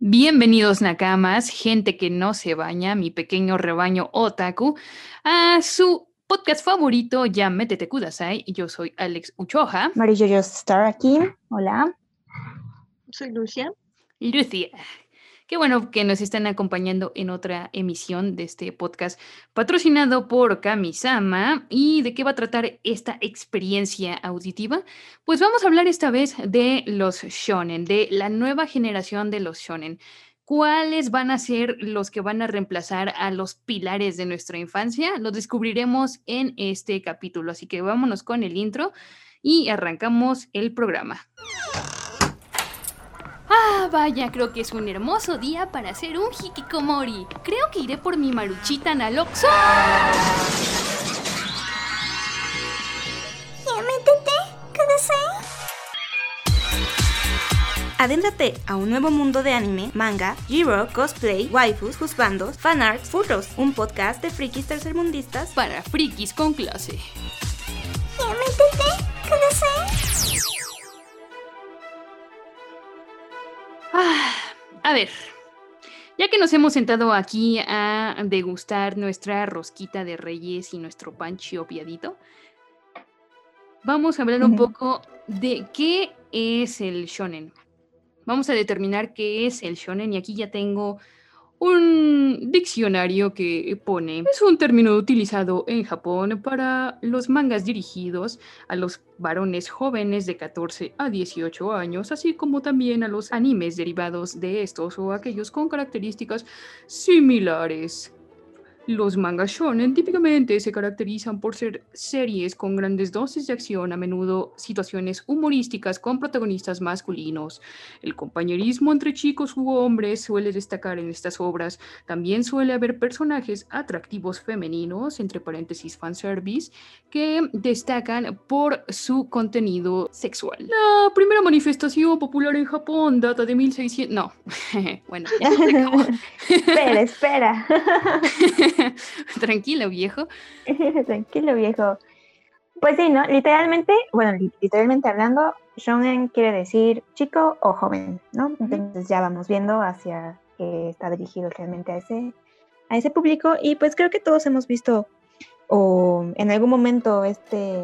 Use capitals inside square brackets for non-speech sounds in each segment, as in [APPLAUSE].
Bienvenidos Nakamas, gente que no se baña, mi pequeño rebaño otaku, a su podcast favorito, ya métete kudasai. Yo soy Alex Uchoja. Marillo Star aquí. Hola. Soy Lucia. Lucia. Qué bueno que nos están acompañando en otra emisión de este podcast patrocinado por Kamisama. ¿Y de qué va a tratar esta experiencia auditiva? Pues vamos a hablar esta vez de los shonen, de la nueva generación de los shonen. ¿Cuáles van a ser los que van a reemplazar a los pilares de nuestra infancia? Lo descubriremos en este capítulo. Así que vámonos con el intro y arrancamos el programa. Ah, vaya, creo que es un hermoso día para hacer un hikikomori. Creo que iré por mi maruchita Naloxo. Adéntrate a un nuevo mundo de anime, manga, G-Rock, cosplay, waifus, juzbandos, fanarts, furros, un podcast de frikis tercermundistas Para frikis con clase. Ah, a ver, ya que nos hemos sentado aquí a degustar nuestra rosquita de reyes y nuestro pan chiopiadito, vamos a hablar un poco de qué es el shonen. Vamos a determinar qué es el shonen y aquí ya tengo un diccionario que pone, es un término utilizado en Japón para los mangas dirigidos a los varones jóvenes de 14 a 18 años, así como también a los animes derivados de estos o aquellos con características similares. Los mangas shonen típicamente se caracterizan por ser series con grandes dosis de acción, a menudo situaciones humorísticas con protagonistas masculinos. El compañerismo entre chicos u hombres suele destacar en estas obras. También suele haber personajes atractivos femeninos, entre paréntesis fanservice, que destacan por su contenido sexual. La primera manifestación popular en Japón data de 1600... No, [LAUGHS] bueno, [LAUGHS] espera, espera. [LAUGHS] [LAUGHS] Tranquilo, viejo. [LAUGHS] Tranquilo, viejo. Pues sí, ¿no? Literalmente, bueno, li- literalmente hablando, shonen quiere decir chico o joven, ¿no? Entonces ya vamos viendo hacia que está dirigido realmente a ese, a ese público y pues creo que todos hemos visto o en algún momento este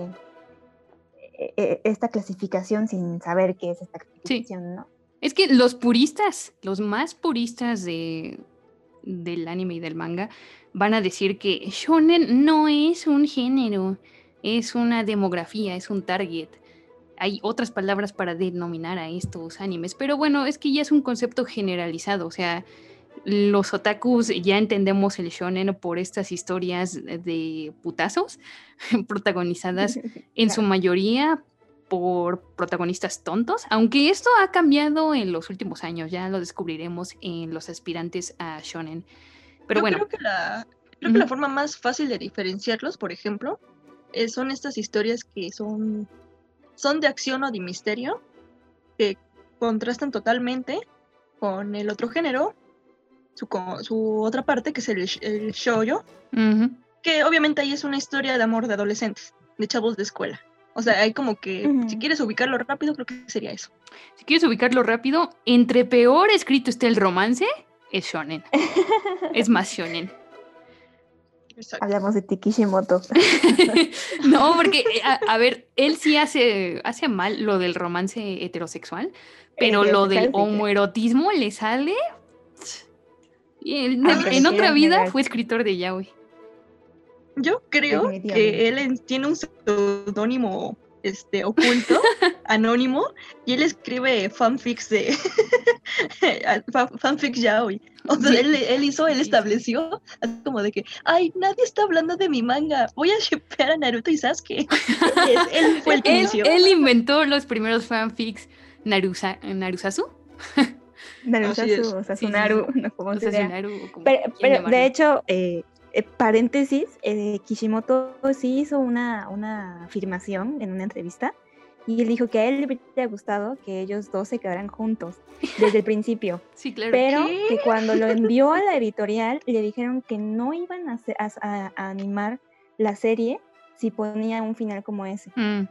e- e- esta clasificación sin saber qué es esta clasificación, ¿no? Es que los puristas, los más puristas de, del anime y del manga, van a decir que shonen no es un género, es una demografía, es un target. Hay otras palabras para denominar a estos animes, pero bueno, es que ya es un concepto generalizado, o sea, los otakus ya entendemos el shonen por estas historias de putazos [LAUGHS] protagonizadas [LAUGHS] en su mayoría por protagonistas tontos, aunque esto ha cambiado en los últimos años, ya lo descubriremos en los aspirantes a shonen. Pero Yo bueno, creo que, la, creo que la Ujú. forma más fácil de diferenciarlos, por ejemplo, eh, son estas historias que son, son de acción o de misterio, que contrastan totalmente con el otro género, su, otra parte, que es el, el shoujo, que obviamente ahí es una historia de amor de adolescentes, de chavos de escuela. O sea, hay como que, si Ujú. quieres ubicarlo rápido, creo que sería eso. si quieres ubicarlo rápido, entre peor escrito esté el romance, es shonen. [LAUGHS] es más shonen. Exacto. Hablamos de Tikishimoto. [LAUGHS] no, porque, eh, a, a ver, él sí hace, hace mal lo del romance heterosexual, pero lo del homoerotismo le sale. Y él- en, en sí otra vida fue escritor de yaoi. Yo creo que él en- tiene un seudónimo este, oculto, [LAUGHS] anónimo, y él escribe fanfics de [LAUGHS] fa- fanfics yaoi. O sea, él, él hizo, él estableció así como de que, ay, nadie está hablando de mi manga, voy a shippear a Naruto y Sasuke. [LAUGHS] Él fue el que Él, inició. él inventó los primeros fanfics Narusa, Narusasu. Narusasu, o Sí, sí, Sasunaru, no como O sea, como Pero, pero de hecho, eh, eh, paréntesis, eh, Kishimoto sí hizo una, una afirmación en una entrevista y él dijo que a él le hubiera gustado que ellos dos se quedaran juntos desde el principio, [LAUGHS] Sí, claro. pero ¿Qué? que cuando lo [LAUGHS] envió a la editorial le dijeron que no iban a, hacer- a- a- a animar la serie si ponía un final como ese. Mm,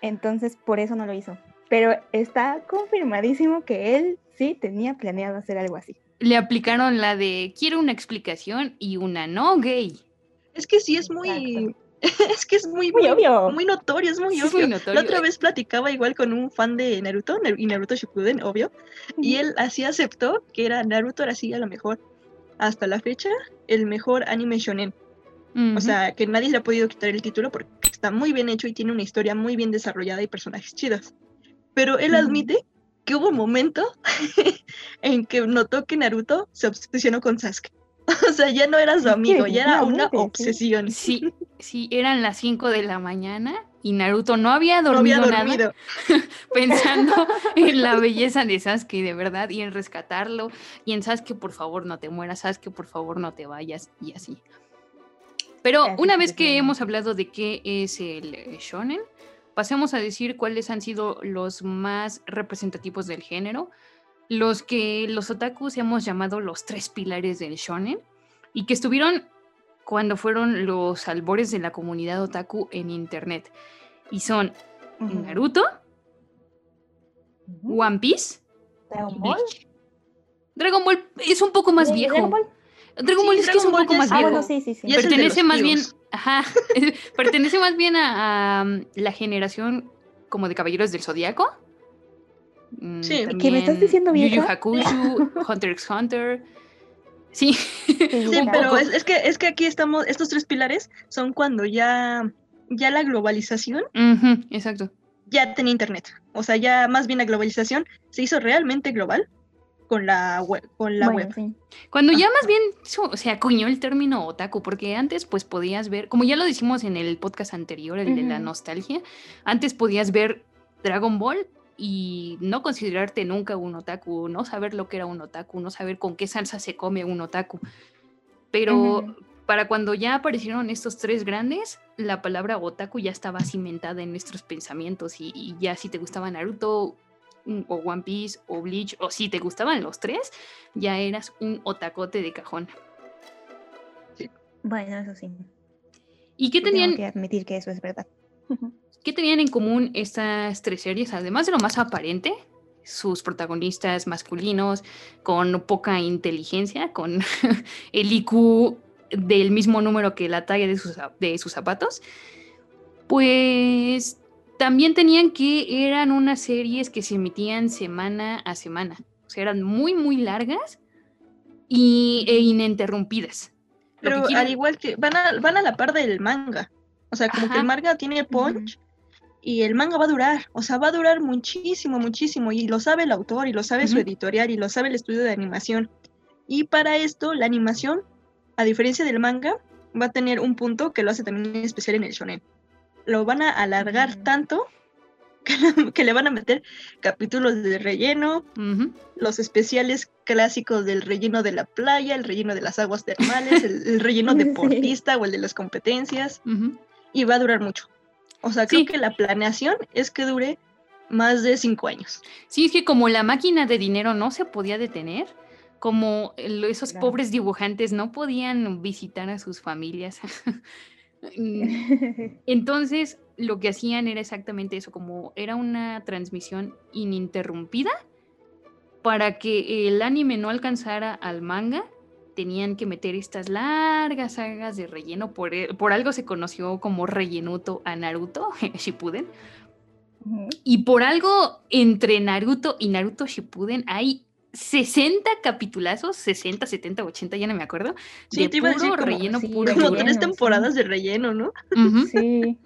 Entonces, por eso no lo hizo. Pero está confirmadísimo que él sí tenía planeado hacer algo así. Le aplicaron la de quiero una explicación y una no gay. Es que sí es muy. [LAUGHS] Es que es muy, Muy obvio. muy notorio, es muy Sí, obvio. muy notorio. La otra vez platicaba igual con un fan de Naruto Nar- y Naruto Shippuden, obvio, y él así aceptó que era Naruto era así a lo mejor hasta la fecha el mejor anime shonen. Ujú. O sea, que nadie le ha podido quitar el título porque está muy bien hecho y tiene una historia muy bien desarrollada y personajes chidos. Pero él admite que hubo un momento [LAUGHS] en que notó que Naruto se obsesionó con Sasuke. [LAUGHS] O sea, ya no era su amigo, ya era una obsesión. Sí, [LAUGHS] sí, eran las 5 de la mañana y Naruto no había No dormido, nada dormido. pensando en la belleza de Sasuke, de verdad, y en rescatarlo, y en Sasuke, por favor, no te mueras, Sasuke, por favor, no te vayas, y así. Pero una vez que hemos hablado de qué es el shonen, pasemos a decir cuáles han sido los más representativos del género, los que los otakus hemos llamado los tres pilares del shonen, y que estuvieron cuando fueron los albores de la comunidad otaku en internet. Y son. Naruto. One Piece Dragon Ball. Bleach. Dragon Ball es un poco más ¿De viejo. Dragon Ball? Dragon Sí, Ball es que es un Ball poco más Ah, viejo. bueno, sí, sí, pertenece más bien. Ajá, [LAUGHS] pertenece más bien a, a, la generación como de Caballeros del Zodiaco. Mm, Sí. ¿Que me estás diciendo Yu Yu? Hakusho, [LAUGHS] Hunter x Hunter. Sí, Sí, pero es, es que es que aquí estamos, estos tres pilares son cuando ya, ya la globalización exacto. ya tenía internet. O sea, ya más bien la globalización se hizo realmente global con la web, con la Bueno, web. sí. Cuando ya más bien se acuñó el término otaku, porque antes pues podías ver, como ya lo decimos en el podcast anterior, el de la nostalgia, antes podías ver Dragon Ball y no considerarte nunca un otaku, no saber lo que era un otaku, no saber con qué salsa se come un otaku. Pero para cuando ya aparecieron estos tres grandes, la palabra otaku ya estaba cimentada en nuestros pensamientos y, y ya si te gustaba Naruto o One Piece o Bleach o si te gustaban los tres, ya eras un otacote de cajón. Bueno, eso sí. ¿Y qué Tengo tenían, que admitir que eso es verdad. [LAUGHS] qué tenían en común estas tres series? Además de lo más aparente, sus protagonistas masculinos con poca inteligencia, con [LAUGHS] el IQ del mismo número que la talla de sus, zap- de sus zapatos, pues también tenían que eran unas series que se emitían semana a semana. O sea, eran muy, muy largas y, e ininterrumpidas. Que Pero al igual que van a, van a la par del manga. O sea, como que el manga tiene punch y el manga va a durar. O sea, va a durar muchísimo, muchísimo. Y lo sabe el autor, y lo sabe su editorial, y lo sabe el estudio de animación. Y para esto, la animación, a diferencia del manga, va a tener un punto que lo hace también especial en el shonen. Lo van a alargar tanto [LAUGHS] que le, que le van a meter capítulos de relleno, los especiales clásicos del relleno de la playa, el relleno de las aguas termales, el, el relleno [LAUGHS] Sí. deportista o el de las competencias, Ujú. y va a durar mucho. O sea, creo Sí. que la planeación es que dure más de cinco años. Sí, es que como la máquina de dinero no se podía detener, como esos Claro. pobres dibujantes no podían visitar a sus familias. [LAUGHS] Mm, [LAUGHS] Entonces, lo que hacían era exactamente eso, como era una transmisión ininterrumpida, para que el anime no alcanzara al manga, tenían que meter estas largas sagas de relleno, por, e- por algo se conoció como rellenuto a Naruto, [LAUGHS] Shippuden, y por algo entre Naruto y Naruto Shippuden hay 60 capitulazos, 60, 70, 80, ya no me acuerdo, Sí, de te iba a decir puro como- relleno, sí, puro Como relleno, tres sí. temporadas de relleno, ¿no? Ujú. Sí,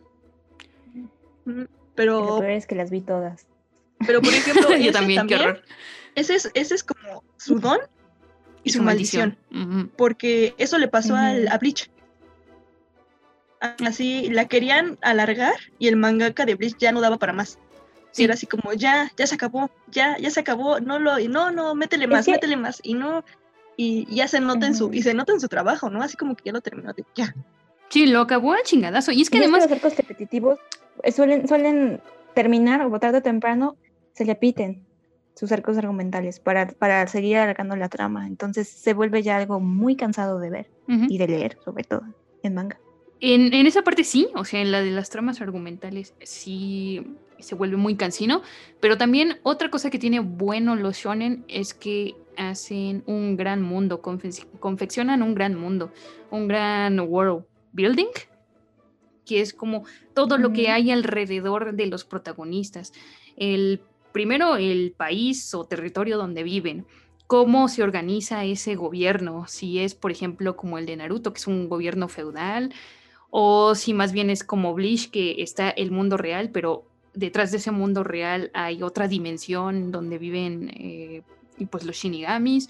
Mm, lo Pero, peor es que las vi todas. pero por ejemplo, [LAUGHS] Yo ese también, qué horror. Ese es, ese es como su don y, su maldición. Ujú. porque eso le pasó al, Ujú. a Bleach. Así la querían alargar y el mangaka de Bleach ya no daba para más. Y era así como, ya, ya se acabó, ya, ya se acabó, no lo, y no, no, métele más, que- métele más, y no, y ya se nota en su, y se nota en su trabajo, ¿no? Así como que ya lo terminó, de, ya. Sí, lo acabó al chingadazo. Y es que Y es además, los arcos repetitivos eh, suelen, suelen terminar o tarde o temprano se repiten sus arcos argumentales para, para seguir alargando la trama. Entonces se vuelve ya algo muy cansado de ver ujú, y de leer, sobre todo en manga. en, en esa parte sí, o sea, en la de las tramas argumentales sí se vuelve muy cansino. Pero también otra cosa que tiene bueno los shonen es que hacen un gran mundo, confe- confeccionan un gran mundo, un gran world building, que es como todo lo que hay alrededor de los protagonistas. El primero el país o territorio donde viven, cómo se organiza ese gobierno, si es por ejemplo como el de Naruto, que es un gobierno feudal, o si más bien es como Bleach, que está el mundo real, pero detrás de ese mundo real hay otra dimensión donde viven eh, y pues los shinigamis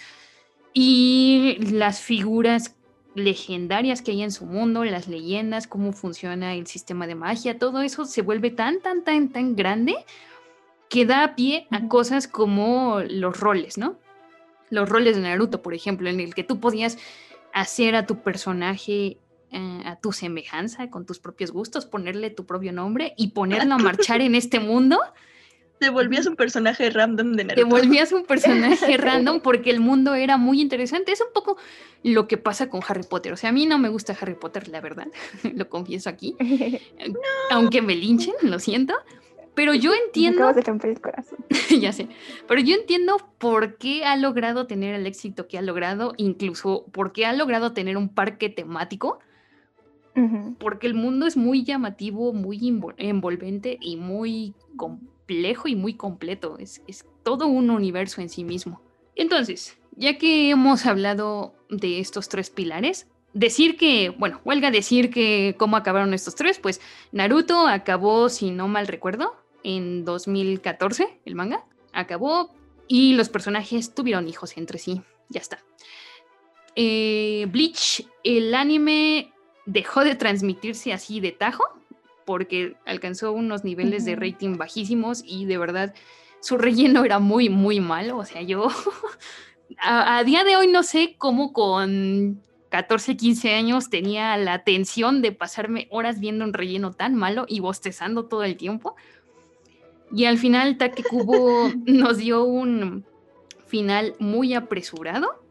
y las figuras legendarias que hay en su mundo, las leyendas, cómo funciona el sistema de magia, todo eso se vuelve tan, tan, tan, tan grande que da pie a cosas como los roles, ¿no? Los roles de Naruto, por ejemplo, en el que tú podías hacer a tu personaje eh, a tu semejanza, con tus propios gustos, ponerle tu propio nombre y ponerlo a marchar en este mundo Te volvías un personaje random de te Naruto. volvías un personaje [LAUGHS] random porque el mundo era muy interesante. Es un poco lo que pasa con Harry Potter. O sea, a mí no me gusta Harry Potter, la verdad. [LAUGHS] lo confieso aquí. [LAUGHS] Aunque me linchen, lo siento. Pero yo Me entiendo, acabas de romper el corazón. ya sé, pero yo entiendo por qué ha logrado tener el éxito que ha logrado, incluso por qué ha logrado tener un parque temático, Porque el mundo es muy llamativo, muy envol- envolvente y muy complejo y muy completo. Es, es todo un universo en sí mismo. Entonces, ya que hemos hablado de estos tres pilares, decir que, bueno, huelga decir que cómo acabaron estos tres, pues Naruto acabó, si no mal recuerdo, en 2014, el manga, acabó y los personajes tuvieron hijos entre sí, ya está. Eh, Bleach, el anime dejó de transmitirse así de tajo porque alcanzó unos niveles de Ujú. rating bajísimos y de verdad su relleno era muy, muy malo. O sea, yo [LAUGHS] a, a día de hoy no sé cómo con 14, 15 años tenía la atención de pasarme horas viendo un relleno tan malo y bostezando todo el tiempo. Y al final Takekubo [LAUGHS] nos dio un final muy apresurado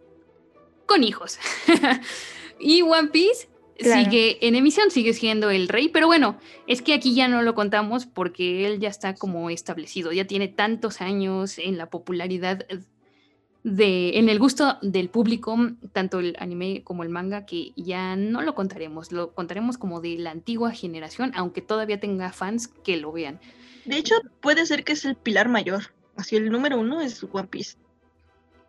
con hijos. [LAUGHS] y One Piece Claro. sigue en emisión, sigue siendo el rey, pero bueno, es que aquí ya no lo contamos porque él ya está como establecido, ya tiene tantos años en la popularidad de, en el gusto del público, tanto el anime como el manga, que ya no lo contaremos, lo contaremos como de la antigua generación, aunque todavía tenga fans que lo vean. De hecho, puede ser que es el pilar mayor. Así el número uno es One Piece.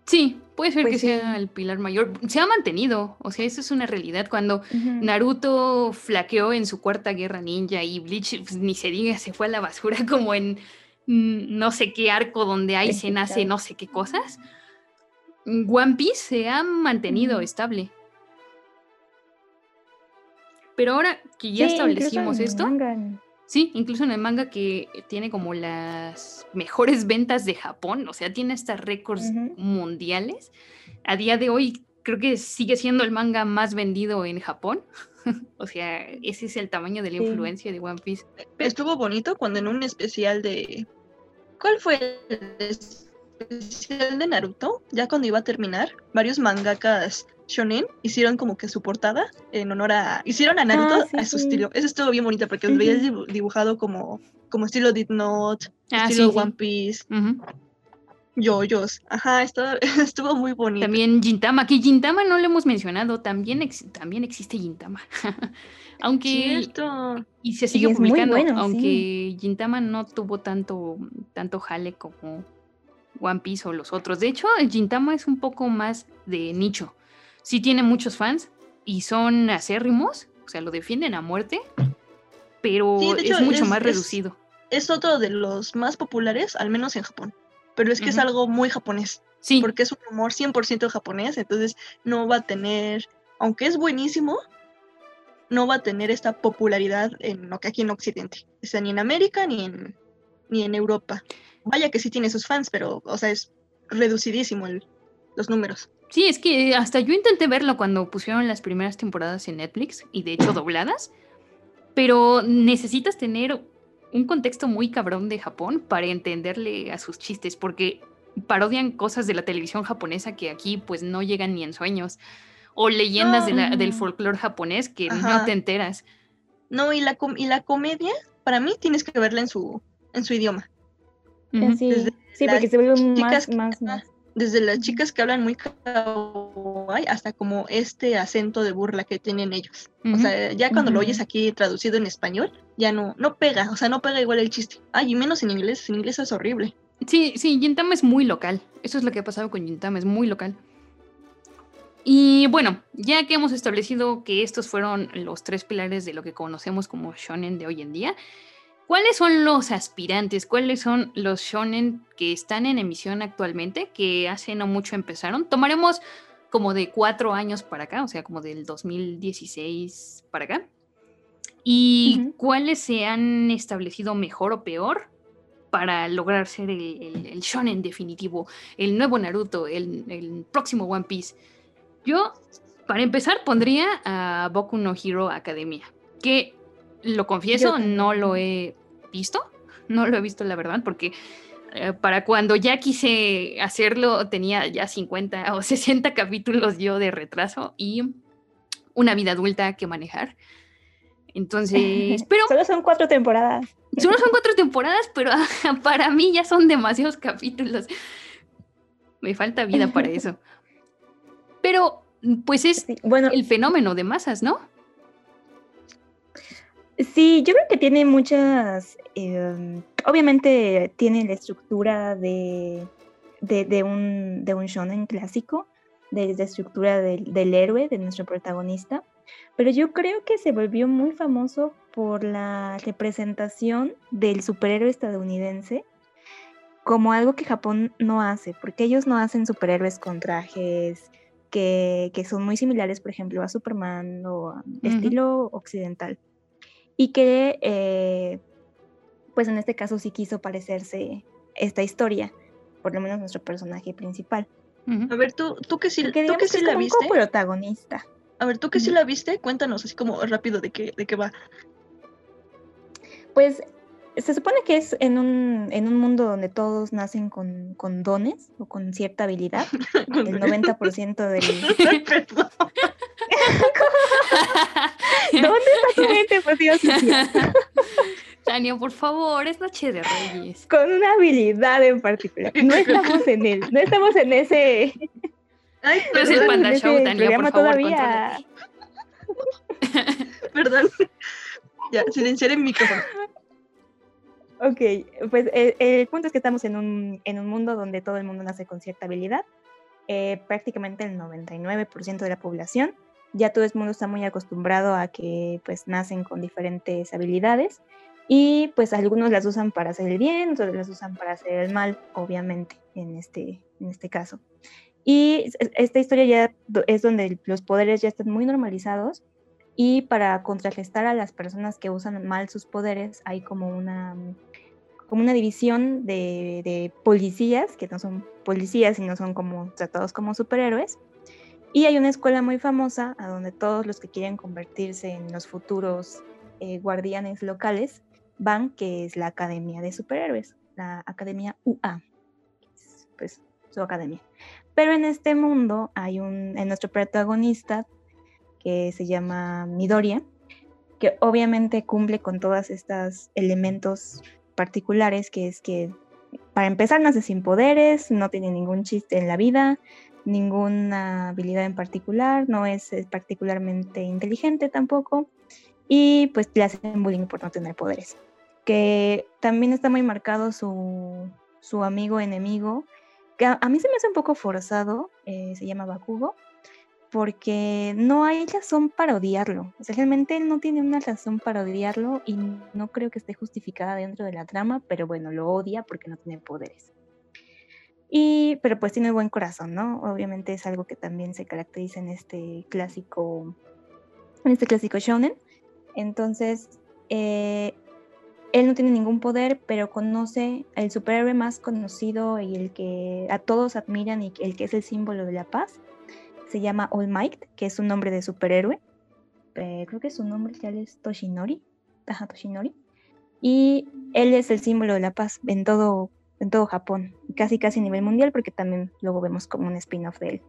Sí, puede ser Pues que sí. sea el pilar mayor. Se ha mantenido, o sea, eso es una realidad. Cuando. Naruto flaqueó en su cuarta guerra ninja y Bleach, pues, ni se diga, se fue a la basura [LAUGHS] como en no sé qué arco donde ahí se nace no sé qué cosas. One Piece se ha mantenido estable. Pero ahora que ya Sí, establecimos esto, sí, incluso en el manga que tiene como las mejores ventas de Japón, o sea, tiene hasta récords mundiales. A día de hoy creo que sigue siendo el manga más vendido en Japón. [LAUGHS] o sea, ese es el tamaño de la Sí. influencia de One Piece. Estuvo bonito cuando en un especial de. ¿Cuál fue el especial de Naruto? Ya cuando iba a terminar, varios mangakas shonen hicieron como que su portada en honor a. Hicieron a Naruto Ah, sí, a su sí. estilo. Eso estuvo bien bonito porque los veías dibu- dibujado como, como estilo Did Not, Ah, estilo sí, sí. One Piece, Ujú. yoyos. Ajá, esto- [LAUGHS] estuvo muy bonito. También Gintama, que Gintama no lo hemos mencionado, también, ex- también existe Gintama. [LAUGHS] Aunque Cierto. y se sigue publicando, bueno, sí. aunque Gintama no tuvo tanto, tanto jale como One Piece o los otros. De hecho, el Gintama es un poco más de nicho. Sí tiene muchos fans y son acérrimos, o sea, lo defienden a muerte, pero Sí, es mucho es- más reducido. Es otro de los más populares, al menos en Japón. Pero es que es algo muy japonés. Sí, porque es un humor 100% japonés, entonces no va a tener, aunque es buenísimo, no va a tener esta popularidad en lo que aquí en Occidente, o sea, ni en América ni en, ni en Europa. Vaya que sí tiene sus fans, pero, o sea, es reducidísimo el- los números. Sí, es que hasta yo intenté verlo cuando pusieron las primeras temporadas en Netflix y de hecho dobladas, pero necesitas tener un contexto muy cabrón de Japón para entenderle a sus chistes, porque parodian cosas de la televisión japonesa que aquí pues no llegan ni en sueños, o leyendas de la- del folclore japonés que no te enteras. No, y la, com- y la comedia, para mí, tienes que verla en su, en su idioma. Sí, Desde sí, porque se vuelve más, más, más. Desde las chicas que hablan muy kawaii hasta como este acento de burla que tienen ellos. O sea, ya cuando lo oyes aquí traducido en español, ya no, no pega, o sea, no pega igual el chiste. Ay, y menos en inglés, en inglés es horrible. Sí, sí, Gintama es muy local. Eso es lo que ha pasado con Gintama, es muy local. Y bueno, ya que hemos establecido que estos fueron los tres pilares de lo que conocemos como shonen de hoy en día, ¿cuáles son los aspirantes? ¿Cuáles son los shonen que están en emisión actualmente, que hace no mucho empezaron? Tomaremos como de cuatro años para acá, o sea, como del 2016 para acá. ¿Y Ujú. cuáles se han establecido mejor o peor para lograr ser el, el- el shonen definitivo, el nuevo Naruto, el, el próximo One Piece? Yo, para empezar, pondría a Boku no Hero Academia, que lo confieso, también. no lo he visto, no lo he visto la verdad, porque eh, para cuando ya quise hacerlo tenía ya 50 o [LAUGHS] 60 capítulos yo de retraso y una vida adulta que manejar. Entonces, [LAUGHS] pero Solo son cuatro temporadas. Solo son cuatro temporadas, pero para mí ya son demasiados capítulos. Me falta vida para [LAUGHS] eso. Pero, pues es Sí, Bueno, el fenómeno de masas, ¿no? Sí, yo creo que tiene muchas, em, obviamente tiene la estructura de, de, de un, de un shonen clásico, de la estructura del, del héroe, de nuestro protagonista, pero yo creo que se volvió muy famoso por la representación del superhéroe estadounidense como algo que Japón no hace, porque ellos no hacen superhéroes con trajes que, que son muy similares, por ejemplo, a Superman o a estilo occidental y que eh, pues en este caso sí quiso parecerse esta historia, por lo menos nuestro personaje principal. A ver, tú, tú que sí, tú que sí es la como un viste. coprotagonista. A ver, tú que sí la viste, cuéntanos así como rápido de qué, de qué va. Pues se supone que es en un, en un mundo donde todos nacen con, con dones o con cierta habilidad. [LAUGHS] El 90% del... [LAUGHS] [LAUGHS] [LAUGHS] ¿Dónde está tu mente, por Dios? Lucía? Tania, por favor, es Noche de Reyes. Con una habilidad en particular. No [LAUGHS] estamos en él, no estamos en ese... Ay, No es el perdón, Panda Show, Tania, por favor, todavía. [LAUGHS] perdón. Ya, silenciar el micrófono. Ok, pues el, el punto es que estamos en un, en un mundo donde todo el mundo nace con cierta habilidad. eh, prácticamente el 99% de la población. Ya todo el mundo está muy acostumbrado a que pues nacen con diferentes habilidades y pues algunos las usan para hacer el bien, otros las usan para hacer el mal, obviamente, en este, en este caso. Y es- es- esta historia ya es donde los poderes ya están muy normalizados y para contrarrestar a las personas que usan mal sus poderes hay como una como una división de, de policías, que no son policías, sino son como tratados como superhéroes. Y hay una escuela muy famosa a donde todos los que quieren convertirse en los futuros eh, guardianes locales van, que es la Academia de Superhéroes, la Academia UA, pues su academia. Pero en este mundo hay un, en nuestro protagonista que se llama Midoriya, que obviamente cumple con todos estos elementos particulares, que es que para empezar nace sin poderes, no tiene ningún chiste en la vida, ninguna habilidad en particular, no es, particularmente inteligente tampoco, y pues le hacen bullying por no tener poderes. Que también está muy marcado su, su amigo enemigo, que a, a mí se me hace un poco forzado, eh, se llama Bakugo, porque no hay razón para odiarlo. O sea, realmente él no tiene una razón para odiarlo y no creo que esté justificada dentro de la trama, pero bueno, lo odia porque no tiene poderes. Y, pero pues tiene buen corazón, ¿no? Obviamente es algo que también se caracteriza en este clásico, en este clásico shonen. Entonces, eh, él no tiene ningún poder, pero conoce el superhéroe más conocido y el que a todos admiran y el que es el símbolo de la paz. Se llama All Might, que es un nombre de superhéroe. Eh, creo que su nombre ya es Toshinori. Ajá, Toshinori. Y él es el símbolo de la paz en en todo Japón, casi casi a nivel mundial, porque también luego vemos como un spin-off de él.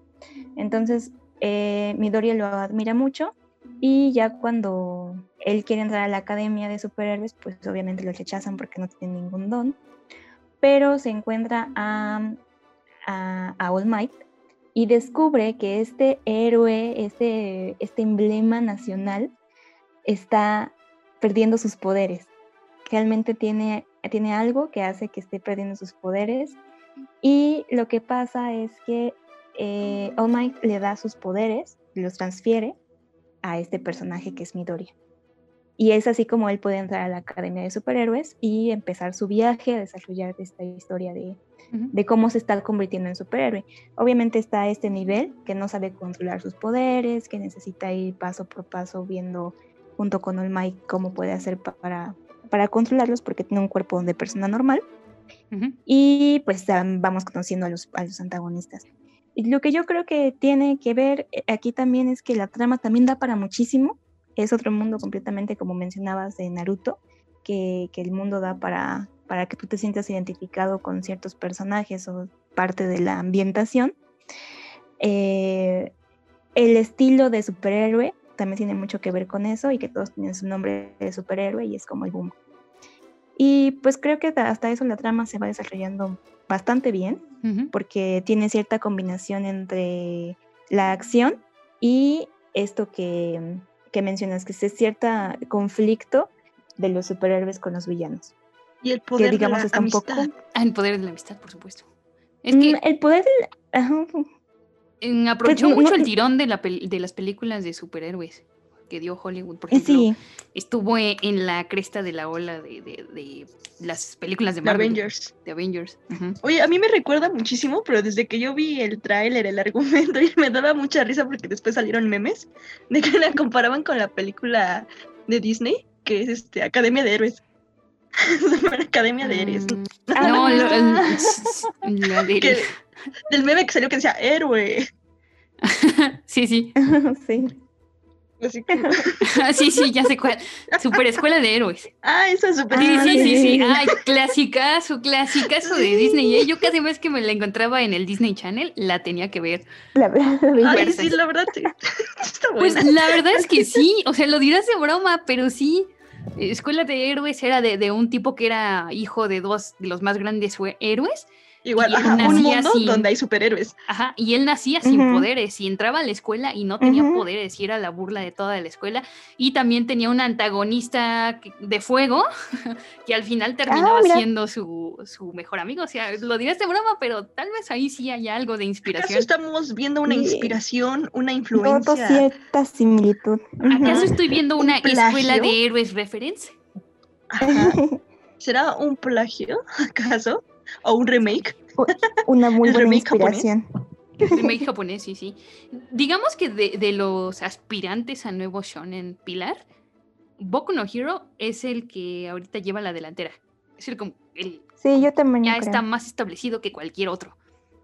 Entonces, eh, Midoriya lo admira mucho y ya cuando él quiere entrar a la academia de superhéroes, pues obviamente lo rechazan porque no tiene ningún don. Pero se encuentra a, a, All Might y descubre que este héroe, este, este emblema nacional, está perdiendo sus poderes. Realmente tiene, tiene algo que hace que esté perdiendo sus poderes. Y lo que pasa es que eh, All Might le da sus poderes, los transfiere a este personaje que es Midoriya. Y es así como él puede entrar a la Academia de Superhéroes y empezar su viaje a desarrollar esta historia de, de cómo se está convirtiendo en superhéroe. Obviamente está a este nivel que no sabe controlar sus poderes, que necesita ir paso por paso viendo junto con All Might cómo puede hacer para, para controlarlos porque tiene un cuerpo de persona normal. Y pues vamos conociendo a los, a los antagonistas. Y lo que yo creo que tiene que ver eh, aquí también es que la trama también da para muchísimo. Es otro mundo completamente, como mencionabas, de Naruto, que, que el mundo da para, para que tú te sientas identificado con ciertos personajes o parte de la ambientación. Eh, el estilo de superhéroe también tiene mucho que ver con eso y que todos tienen su nombre de superhéroe y es como el boom. Y pues creo que hasta eso la trama se va desarrollando bastante bien, porque tiene cierta combinación entre la acción y esto que, que mencionas, que es cierto conflicto de los superhéroes con los villanos. Y el poder digamos, de la está un amistad. poco- Ah, el poder de la amistad, por supuesto. Es Mm, que el poder mm, aprovechó mucho no- el tirón de, la pel- de las películas de superhéroes que dio Hollywood, por ejemplo. sí, Estuvo e- en la cresta de la ola de, de- de las películas de Marvel. Avengers. De Avengers. ujú. Oye, a mí me recuerda muchísimo, pero desde que yo vi el tráiler, el argumento, [LAUGHS] y me daba mucha risa porque después salieron memes de que la comparaban con la película de Disney, que es este Academia de Héroes. [LAUGHS] Academia de Héroes. Mm, Ah. [LAUGHS] No, lo- el- la de- Que- del meme que salió que decía héroe. sí, sí. sí. Así que, [LAUGHS] [LAUGHS] sí, sí, ya sé cuál. Super escuela de héroes. ah, esa es súper. Sí, Ah, sí, sí, sí. [LAUGHS] Ay, clasicazo, clasicazo de Disney. ¿eh? Yo cada vez que me la encontraba en el Disney Channel, la tenía que ver. La verdad, la Ay, sí, la verdad, sí. está Pues la verdad es que sí, o sea, lo dirás de broma, pero sí. Escuela de Héroes era de, de un tipo que era hijo de dos de los más grandes héroes. Igual, ajá, un mundo sin- donde hay superhéroes. Ajá, y él nacía sin poderes y entraba a la escuela y no tenía poderes y era la burla de toda la escuela. Y también tenía un antagonista de fuego [LAUGHS] que al final terminaba mira. siendo su, su mejor amigo. O sea, lo dirás de broma, pero tal vez ahí sí haya algo de ¿Acaso inspiración. estamos viendo una inspiración, una Noto influencia? cierta similitud. ¿Acaso estoy viendo ¿Un una escuela de héroes reference? Ajá. [LAUGHS] ¿Será un plagio, [LAUGHS] acaso? ¿O un remake? Una [LAUGHS] muy ¿El buena remake japonés? Remake japonés, sí, sí. Digamos que de, de los aspirantes a nuevo shonen Pilar, Boku no Hero es el que ahorita lleva la delantera. Es el, como- el- Sí, yo también ya creo. está más establecido que cualquier otro.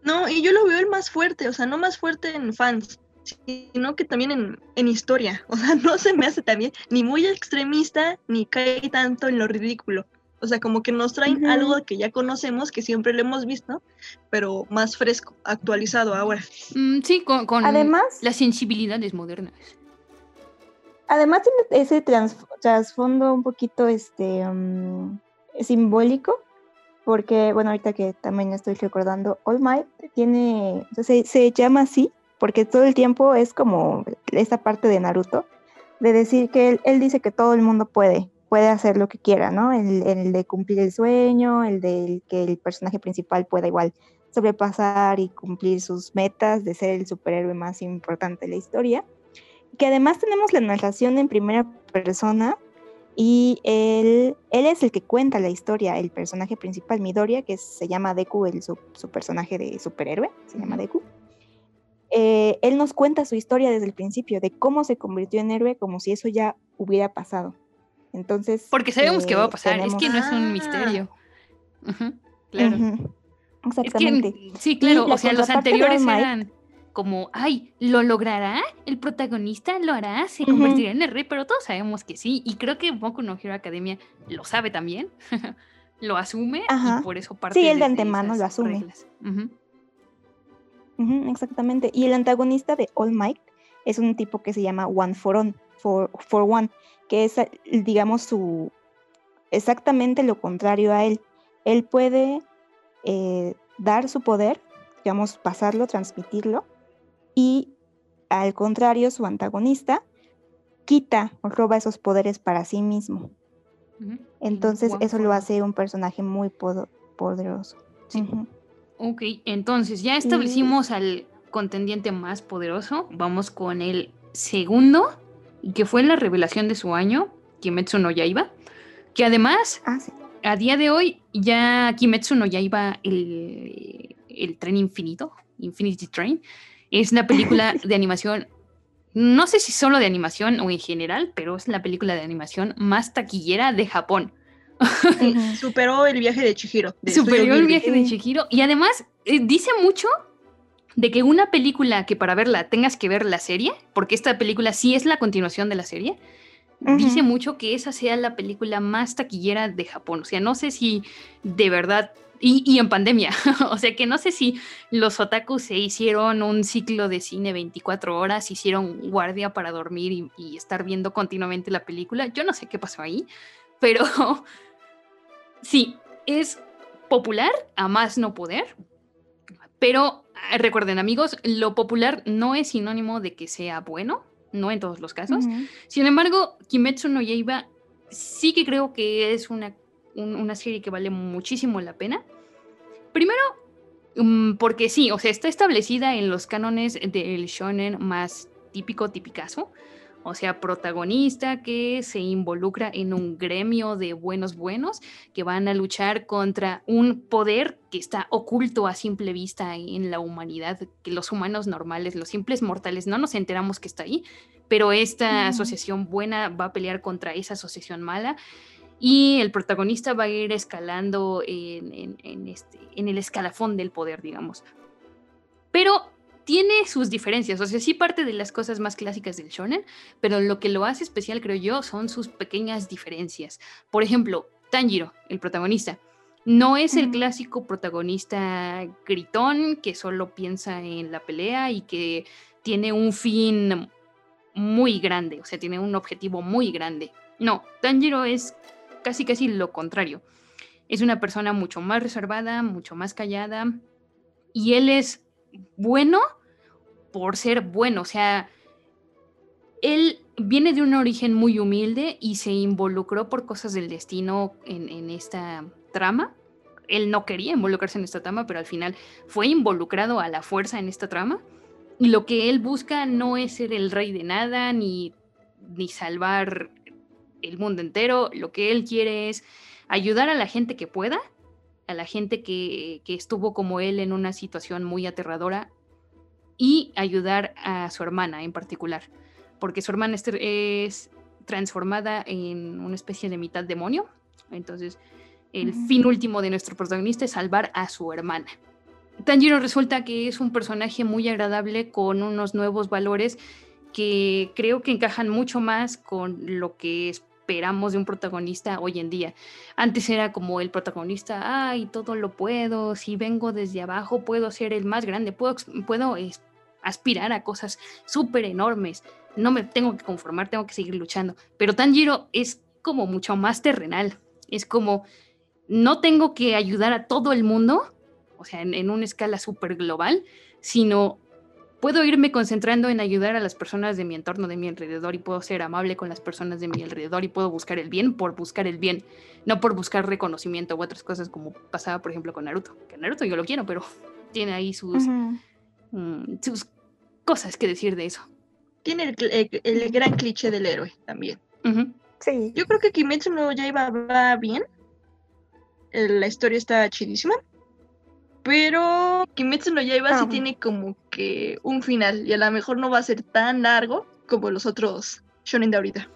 No, y yo lo veo el más fuerte, o sea, no más fuerte en fans, sino que también en, en historia. [LAUGHS] O sea, no se me hace también ni muy extremista, ni cae tanto en lo ridículo. O sea, como que nos traen algo que ya conocemos, que siempre lo hemos visto, pero más fresco, actualizado ahora. Mm, sí, con, con Además, las sensibilidades modernas. además tiene ese trasfondo un poquito este mm, simbólico, porque bueno, ahorita que también estoy recordando, All Might tiene, o sea, se, se llama así, porque todo el tiempo es como esta parte de Naruto, de decir que él, él dice que todo el mundo puede, puede hacer lo que quiera, ¿no? El, el de cumplir el sueño, el de que el personaje principal pueda igual sobrepasar y cumplir sus metas de ser el superhéroe más importante de la historia. Que además tenemos la narración en primera persona y él, él es el que cuenta la historia, el personaje principal, Midoriya, que se llama Deku, el, su, su personaje de superhéroe, se llama. Deku. Eh, él nos cuenta su historia desde el principio, de cómo se convirtió en héroe, como si eso ya hubiera pasado. Entonces. Porque sabemos que va a eh, pasar, es que no es Ah. un misterio. Ujú, claro. Exactamente. que, sí, claro, la o sea, los anteriores eran como, ay, ¿lo logrará? ¿El protagonista lo hará? ¿Se convertirá en el rey? Pero todos sabemos que sí, y creo que Boku no Hero Academia lo sabe también, [LAUGHS] lo asume, Ajá. y por eso parte Sí, él de antemano lo asume. exactamente. Y el antagonista de All Might es un tipo que se llama One for On, for, for One, que es, digamos, su exactamente lo contrario a él. Él puede eh, dar su poder, digamos, pasarlo, transmitirlo, y al contrario, su antagonista quita o roba esos poderes para sí mismo. Entonces, eso lo hace un personaje muy poderoso. Sí. Ok, entonces ya establecimos al contendiente más poderoso. Vamos con el segundo, que fue la revelación de su año, Kimetsu no Yaiba. Que además, Ah, sí. a día de hoy, ya Kimetsu no Yaiba, el, el tren infinito, Infinity Train, es la película [LAUGHS] de animación, no sé si solo de animación o en general, pero es la película de animación más taquillera de Japón. [LAUGHS] Superó el viaje de Chihiro. de Superior el Ghibli. viaje de. Chihiro. Y además, eh, dice mucho de que una película que para verla tengas que ver la serie, porque esta película sí es la continuación de la serie, dice mucho que esa sea la película más taquillera de Japón. O sea, no sé si de verdad. Y, y en pandemia. [LAUGHS] o sea que no sé si los otakus se hicieron un ciclo de cine 24 horas, hicieron guardia para dormir y, y estar viendo continuamente la película. Yo no sé qué pasó ahí, [LAUGHS] pero sí, es popular a más no poder. Pero ah, recuerden amigos, lo popular no es sinónimo de que sea bueno, no en todos los casos. Sin embargo, Kimetsu no Yaiba sí que creo que es una, un- una serie que vale muchísimo la pena. Primero, mm, porque sí, o sea, está establecida en los cánones del shonen más típico, tipicazo. O sea, protagonista que se involucra en un gremio de buenos buenos que van a luchar contra un poder que está oculto a simple vista en la humanidad, que los humanos normales, los simples mortales, no nos enteramos que está ahí, pero esta asociación buena va a pelear contra esa asociación mala y el protagonista va a ir escalando en, en- en este, en el escalafón del poder, digamos. Pero tiene sus diferencias, o sea, sí parte de las cosas más clásicas del shonen, pero lo que lo hace especial, creo yo, son sus pequeñas diferencias. Por ejemplo, Tanjiro, el protagonista, no es el clásico protagonista gritón que solo piensa en la pelea y que tiene un fin muy grande, o sea, tiene un objetivo muy grande. No, Tanjiro es casi casi lo contrario. Es una persona mucho más reservada, mucho más callada, y él es bueno por ser bueno, o sea, él viene de un origen muy humilde y se involucró por cosas del destino en, en esta trama. Él no quería involucrarse en esta trama, pero al final fue involucrado a la fuerza en esta trama. Y lo que él busca no es ser el rey de nada, ni, ni salvar el mundo entero. Lo que él quiere es ayudar a la gente que pueda, a la gente que, que estuvo como él en una situación muy aterradora y ayudar a su hermana en particular, porque su hermana es, tr- es transformada en una especie de mitad demonio. Entonces, el fin último de nuestro protagonista es salvar a su hermana. Tanjiro resulta que es un personaje muy agradable con unos nuevos valores que creo que encajan mucho más con lo que esperamos de un protagonista hoy en día. Antes era como el protagonista, ay, todo lo puedo, si vengo desde abajo puedo ser el más grande, puedo, puedo aspirar a cosas súper enormes, no me tengo que conformar, tengo que seguir luchando. Pero Tanjiro es como mucho más terrenal, es como, no tengo que ayudar a todo el mundo, o sea, en, en una escala súper global, sino puedo irme concentrando en ayudar a las personas de mi entorno, de mi alrededor, y puedo ser amable con las personas de mi alrededor y puedo buscar el bien por buscar el bien, no por buscar reconocimiento u otras cosas como pasaba, por ejemplo, con Naruto. Que Naruto yo lo quiero, pero [LAUGHS] tiene ahí sus, mm, sus cosas que decir de eso. Tiene el, cl- el- el gran cliché del héroe también. Sí. Yo creo que Kimetsu no Yaiba va bien. Eh, La historia está chidísima. Pero Kimetsu no Yaiba sí Ah. tiene como que un final. Y a lo mejor no va a ser tan largo como los otros shonen de ahorita.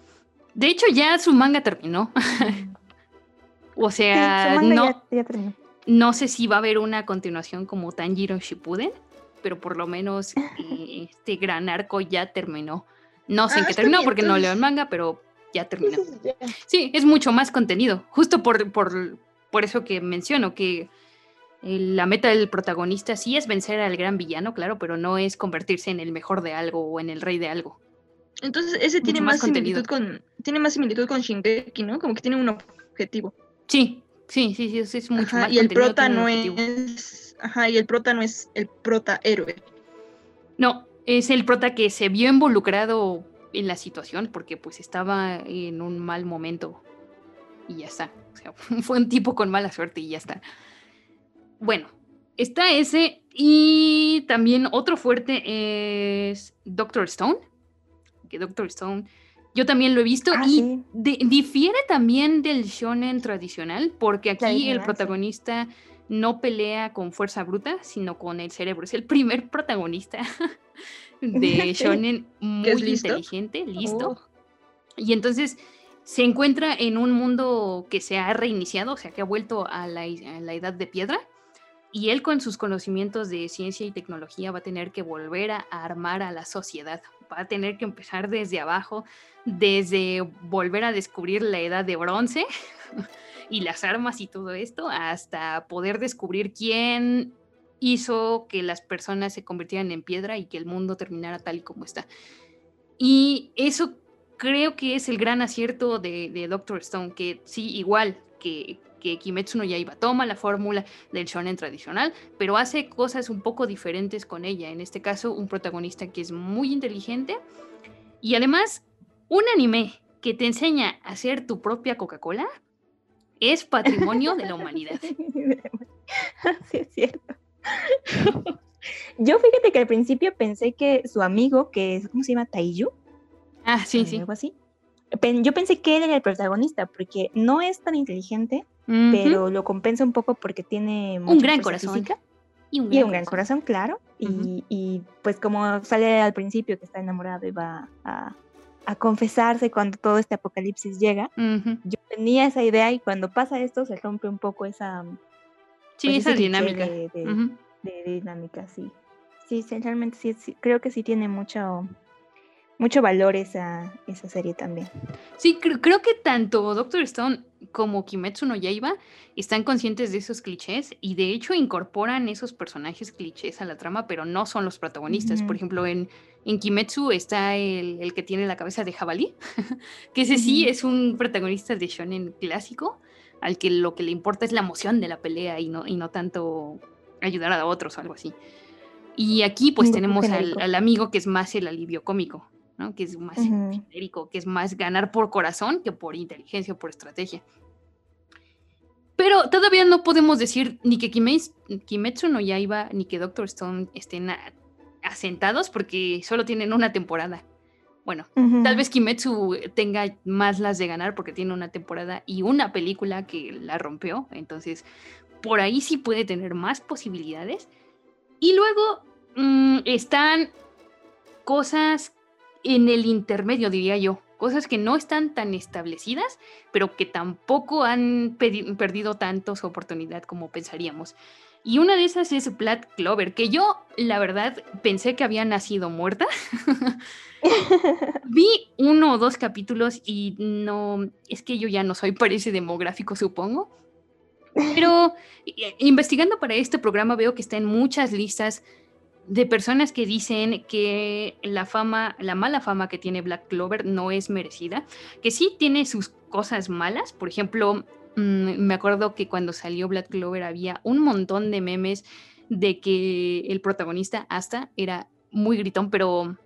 De hecho, ya su manga terminó. [LAUGHS] o Sí, su sea, manga no, ya, ya terminó. no sé si va a haber una continuación como Tanjiro Shippuden, pero por lo menos eh, [LAUGHS] este gran arco ya terminó. No sé en Ah, qué terminó bien, porque no leo el manga, pero ya terminó. Sí, es mucho más contenido. Justo por, por, por eso que menciono que la meta del protagonista sí es vencer al gran villano, claro, pero no es convertirse en el mejor de algo o en el rey de algo. Entonces, ese tiene más más, similitud con tiene más similitud con Shingeki, ¿no? Como que tiene un objetivo. Sí, sí, sí, sí, es, es mucho Ajá, más y el prota no es ajá, y el prota no es el prota héroe. No, es el prota que se vio involucrado en la situación porque pues estaba en un mal momento y ya está. O sea, [LAUGHS] fue un tipo con mala suerte y ya está. Bueno, está ese y también otro fuerte es Doctor Stone. Que Doctor Stone, yo también lo he visto Ah, y sí. difiere también del shonen tradicional porque aquí el protagonista no pelea con fuerza bruta, sino con el cerebro. Es el primer protagonista [LAUGHS] de shonen muy inteligente, listo. Oh. Y entonces se encuentra en un mundo que se ha reiniciado, o sea, que ha vuelto a la, i- a la edad de piedra. Y él con sus conocimientos de ciencia y tecnología va a tener que volver a, armar a la sociedad. Va a tener que empezar desde abajo, desde volver a descubrir la edad de bronce [LAUGHS] y las armas y todo esto, hasta poder descubrir quién hizo que las personas se convirtieran en piedra y que el mundo terminara tal y como está. Y eso creo que es el gran acierto de Doctor Stone, que sí, igual que, que Kimetsu no Yaiba toma la fórmula del shonen tradicional, pero hace cosas un poco diferentes con ella. En este caso, un protagonista que es muy inteligente y además un anime que te enseña a hacer tu propia Coca-Cola es patrimonio de la humanidad. [LAUGHS] sí, es cierto. Yo fíjate que al principio pensé que su amigo, que es, ¿cómo se llama? Taiju, Ah, sí, sí. algo así. Yo pensé que él era el protagonista porque no es tan inteligente, Pero lo compensa un poco porque tiene un gran corazón. física Y un y un gran corazón, claro. Y- y, pues como sale al principio que está enamorado y va a, a confesarse cuando todo este apocalipsis llega, yo tenía esa idea y cuando pasa esto se rompe un poco esa, Sí, pues, esa dinámica. de- de- Ujú. de dinámica, sí. Sí, sí, realmente sí, sí, creo que sí tiene mucho, mucho valor esa, esa serie también. Sí, cre- creo que tanto Doctor Stone como Kimetsu no Yaiba están conscientes de esos clichés y de hecho incorporan esos personajes clichés a la trama, pero no son los protagonistas. Por ejemplo, en, en Kimetsu está el, el que tiene la cabeza de jabalí, [LAUGHS] que ese sí es un protagonista de shonen clásico, al que lo que le importa es la emoción de la pelea y no, y no tanto ayudar a otros o algo así. Y aquí pues tenemos al amigo que es más el alivio cómico, ¿no? Que es más Ujú. genérico, que es más ganar por corazón que por inteligencia o por estrategia. Pero todavía no podemos decir ni que Kimetsu, no Yaiba ni que Doctor Stone estén asentados porque solo tienen una temporada. Bueno, tal Ujú. vez Kimetsu tenga más las de ganar porque tiene una temporada y una película que la rompió. Entonces, por ahí sí puede tener más posibilidades. Y luego mm, están cosas en el intermedio, diría yo. Cosas que no están tan establecidas, pero que tampoco han perdido tanto su oportunidad como pensaríamos. Y una de esas es Black Clover, que yo, la verdad, pensé que había nacido muerta. [LAUGHS] Vi uno o dos capítulos y no, es que yo ya no soy para ese demográfico, supongo. Pero eh, investigando para este programa veo que está en muchas listas de personas que dicen que la fama, la mala fama que tiene Black Clover no es merecida, que sí tiene sus cosas malas. Por ejemplo, mm, me acuerdo que cuando salió Black Clover había un montón de memes de que el protagonista hasta era muy gritón, pero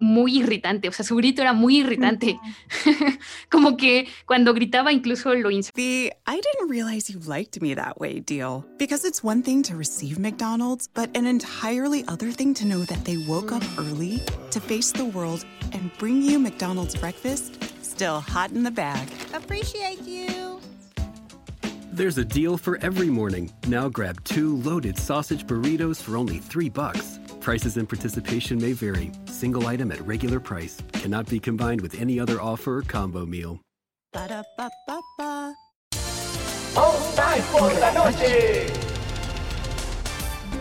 muy irritante. O sea, su grito era muy irritante. [LAUGHS] Como que cuando gritaba incluso lo The I didn't realize you liked me that way deal. Because it's one thing to receive McDonald's, but an entirely other thing to know that they woke up early to face the world and bring you McDonald's breakfast still hot in the bag. Appreciate you. There's a deal for every morning. Now grab two loaded sausage burritos for only three bucks. Prices and participation may vary. Single item at regular price cannot be combined with any other offer or combo meal. Ba-da-ba-ba-ba.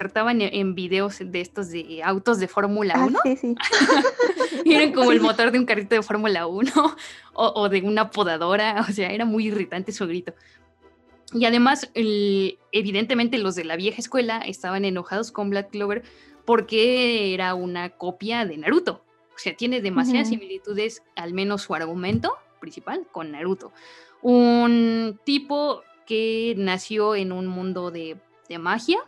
Trataban en- en videos de estos de autos de Fórmula Ah, 1. sí, sí. [LAUGHS] y eran como el motor de un carrito de Fórmula 1 [LAUGHS] o, o de una podadora. O sea, era muy irritante su grito. Y además, el- evidentemente, los de la vieja escuela estaban enojados con Black Clover porque era una copia de Naruto. O sea, tiene demasiadas Ujú. similitudes, al menos su argumento principal, con Naruto. Un tipo que nació en un mundo de, de magia,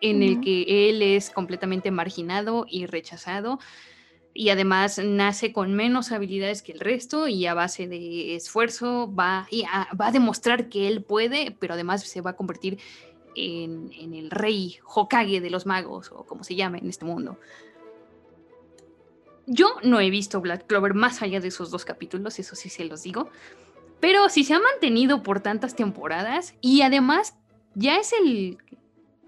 en el que él es completamente marginado y rechazado y además nace con menos habilidades que el resto y a base de esfuerzo va, y a- va a demostrar que él puede, pero además se va a convertir en, en el rey Hokage de los magos o como se llame en este mundo. Yo no he visto Black Clover más allá de esos dos capítulos, eso sí se los digo, pero si se ha mantenido por tantas temporadas y además ya es el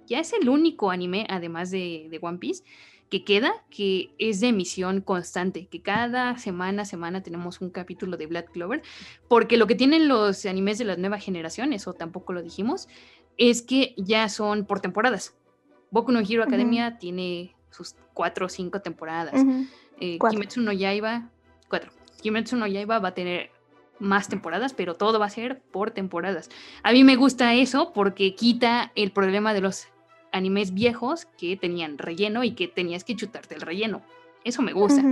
ya es el único anime, además de, de One Piece, que queda, que es de emisión constante, que cada semana, semana tenemos un capítulo de Black Clover, porque lo que tienen los animes de la nueva generación, eso tampoco lo dijimos, es que ya son por temporadas. Boku no Hero. Academia tiene sus cuatro o cinco temporadas. Eh, Cuatro. Kimetsu no Yaiba, cuatro. Kimetsu no Yaiba va a tener más temporadas, pero todo va a ser por temporadas. A mí me gusta eso porque quita el problema de los animes viejos que tenían relleno y que tenías que chutarte el relleno. Eso me gusta.